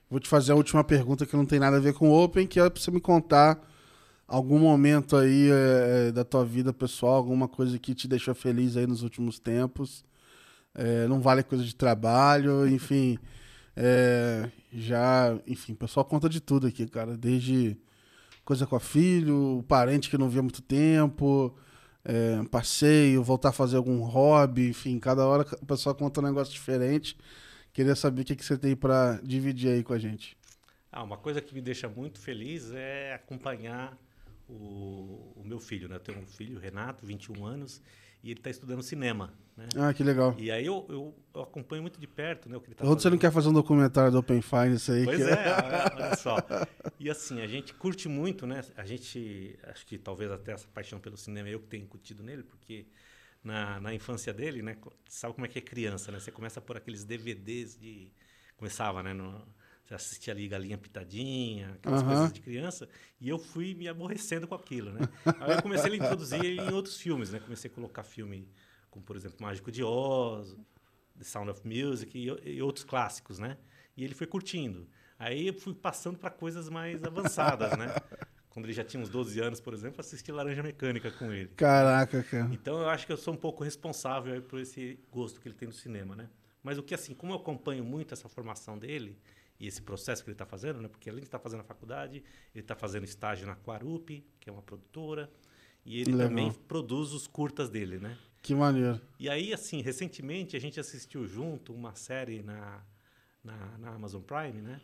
Vou te fazer a última pergunta que não tem nada a ver com o Open, que é para você me contar algum momento aí é, da tua vida pessoal, alguma coisa que te deixou feliz aí nos últimos tempos. É, não vale coisa de trabalho, enfim. É, já, enfim, o pessoal conta de tudo aqui, cara. Desde coisa com a filho, parente que não via há muito tempo, é, passeio, voltar a fazer algum hobby, enfim, cada hora o pessoal conta um negócio diferente. Queria saber o que, que você tem para dividir aí com a gente. Ah, uma coisa que me deixa muito feliz é acompanhar o, o meu filho, né? Eu tenho um filho, Renato, 21 anos, e ele está estudando cinema. Né? Ah, que legal. E aí eu, eu, eu, acompanho muito de perto né, o que ele tá Outro você não quer fazer um documentário do Open Finance aí? Pois que... é, olha só. E assim, a gente curte muito, né? A gente, acho que talvez até essa paixão pelo cinema eu que tenho incutido nele, porque na, na infância dele, né? Sabe como é que é criança, né? Você começa por aqueles DVDs de... Começava, né? No, você assistia ali Galinha Pitadinha, aquelas uhum. coisas de criança, e eu fui me aborrecendo com aquilo, né? Aí eu comecei a introduzir ele em outros filmes, né? Comecei a colocar filme como, por exemplo, Mágico de Oz, The Sound of Music e, e outros clássicos, né? E ele foi curtindo. Aí eu fui passando para coisas mais avançadas, né? Quando ele já tinha uns 12 anos, por exemplo, assisti Laranja Mecânica com ele. Caraca, cara. Então eu acho que eu sou um pouco responsável por esse gosto que ele tem no cinema, né? Mas o que assim, como eu acompanho muito essa formação dele, e esse processo que ele está fazendo, né? Porque além de estar tá fazendo a faculdade, ele está fazendo estágio na Quarup, que é uma produtora, e ele Legal. também produz os curtas dele, né? Que maneiro. E aí, assim, recentemente a gente assistiu junto uma série na, na, na Amazon Prime, né?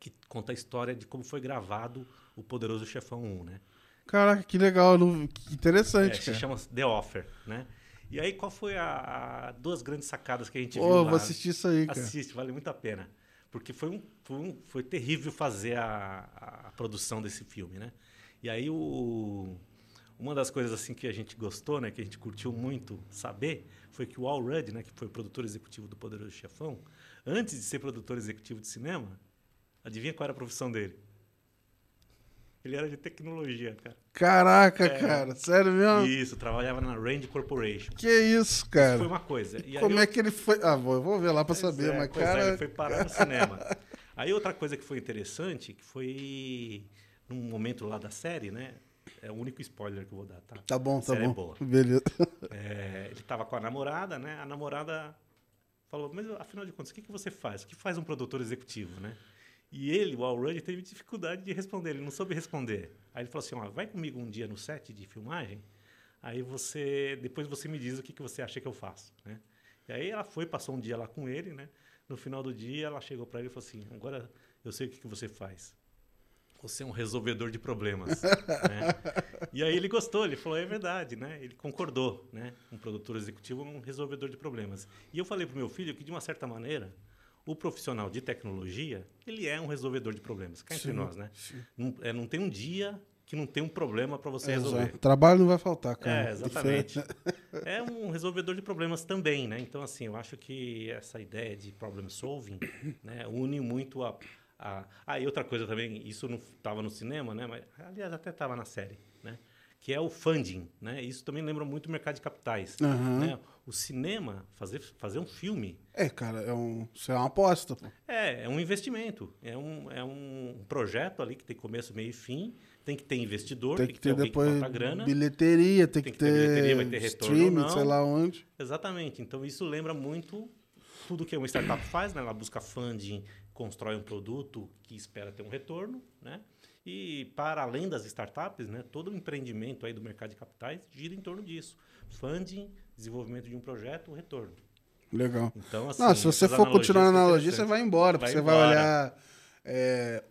Que conta a história de como foi gravado o Poderoso Chefão 1, né? Caraca, que legal, que interessante, é, cara. Se chama The Offer, né? E aí, qual foi a, a duas grandes sacadas que a gente oh, viu lá? vou assistir isso aí, cara. Assiste, vale muito a pena porque foi, um, foi, um, foi terrível fazer a, a, produção desse filme, né? E aí o, uma das coisas assim que a gente gostou, né, que a gente curtiu muito saber, foi que o Al Rudd, né, que foi produtor executivo do Poderoso Chefão, antes de ser produtor executivo de cinema, adivinha qual era a profissão dele? Ele era de tecnologia, cara. Caraca, é, cara, sério mesmo? Isso, trabalhava na Rand Corporation. Que isso, cara? Isso foi uma coisa. E como é que ele foi? Ah, vou, vou ver lá para saber, é, mas é, cara. É, ele foi parar no cinema. Aí outra coisa que foi interessante, que foi num momento lá da série, né? É o único spoiler que eu vou dar, tá? Tá bom, a tá bom. É boa. Beleza. É, ele tava com a namorada, né? A namorada falou, mas afinal de contas, o que, que você faz? O que faz um produtor executivo, né? E ele, o Al Rudd, teve dificuldade de responder, ele não soube responder. Aí ele falou assim, ó, vai comigo um dia no set de filmagem, aí você, depois você me diz o que, que você acha que eu faço, né? E aí ela foi, passou um dia lá com ele, né? No final do dia, ela chegou para ele e falou assim, agora eu sei o que, que você faz. Você é um resolvedor de problemas. né? E aí ele gostou, ele falou, é verdade, né? Ele concordou, né? Um produtor executivo é um resolvedor de problemas. E eu falei para meu filho que, de uma certa maneira, o profissional de tecnologia, ele é um resolvedor de problemas, cá entre sim, nós, né? Não, é, não tem um dia que não tem um problema para você resolver. Trabalho não vai faltar, cara. É, exatamente. é um resolvedor de problemas também, né? Então, assim, eu acho que essa ideia de problem solving né, une muito a, a... Ah, e outra coisa também, isso não estava no cinema, né? Mas, aliás, até estava na série, né? Que é o funding, né? Isso também lembra muito o mercado de capitais. Uhum. Né? O cinema, fazer, fazer um filme. É, cara, é um, isso é uma aposta. Pô. É, é um investimento. É um, é um projeto ali que tem começo, meio e fim. Tem que ter investidor, tem, tem que, ter, ter depois que grana. bilheteria, tem, tem que, que, ter, bilheteria, vai ter retorno streaming, sei lá onde. Exatamente. Então isso lembra muito tudo que uma startup faz, né? Ela busca funding, constrói um produto que espera ter um retorno, né? E para além das startups, né, todo o empreendimento aí do mercado de capitais gira em torno disso. Funding, desenvolvimento de um projeto, o retorno. Legal. Então, assim, Não, se você for continuar na analogia, você vai embora, vai você embora. vai olhar é,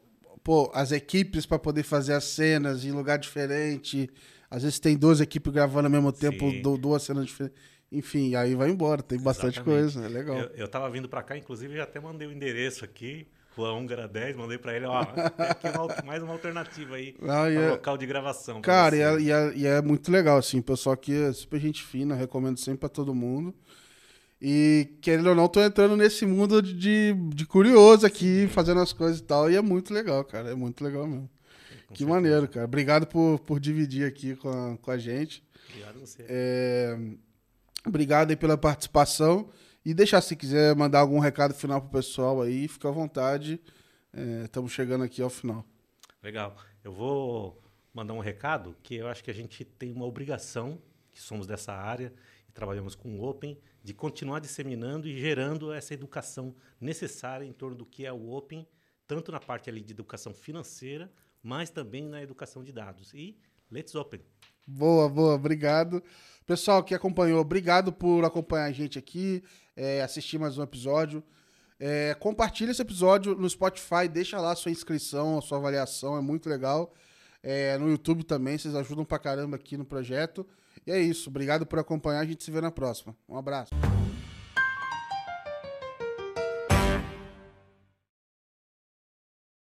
pô, as equipes para poder fazer as cenas em lugar diferente. Às vezes tem duas equipes gravando ao mesmo tempo, duas cenas diferentes. Enfim, aí vai embora, tem bastante Exatamente. coisa, é legal. Eu, eu tava vindo para cá, inclusive, já até mandei o endereço aqui. Rua Húngara 10, mandei para ele, ó, aqui uma, mais uma alternativa aí ah, é, local de gravação. Cara, e é, e, é, e é, muito legal, assim, o pessoal aqui é super gente fina, recomendo sempre para todo mundo. E, querendo ou não, tô entrando nesse mundo de, de curioso aqui, fazendo as coisas e tal, e é muito legal, cara, é muito legal mesmo. Com que certeza. maneiro, cara. Obrigado por, por dividir aqui com a, com a gente. Obrigado a você. É, obrigado aí pela participação. E deixar, se quiser mandar algum recado final pro pessoal aí, fica à vontade. Estamos é, chegando aqui ao final. Legal. Eu vou mandar um recado que eu acho que a gente tem uma obrigação, que somos dessa área, trabalhamos com o Open, de continuar disseminando e gerando essa educação necessária em torno do que é o Open, tanto na parte ali de educação financeira, mas também na educação de dados. E let's Open. Boa, boa, obrigado. Pessoal que acompanhou, obrigado por acompanhar a gente aqui, é, assistir mais um episódio. É, compartilha esse episódio no Spotify, deixa lá sua inscrição, a sua avaliação, é muito legal. É, no YouTube também, vocês ajudam pra caramba aqui no projeto. E é isso, obrigado por acompanhar, a gente se vê na próxima. Um abraço.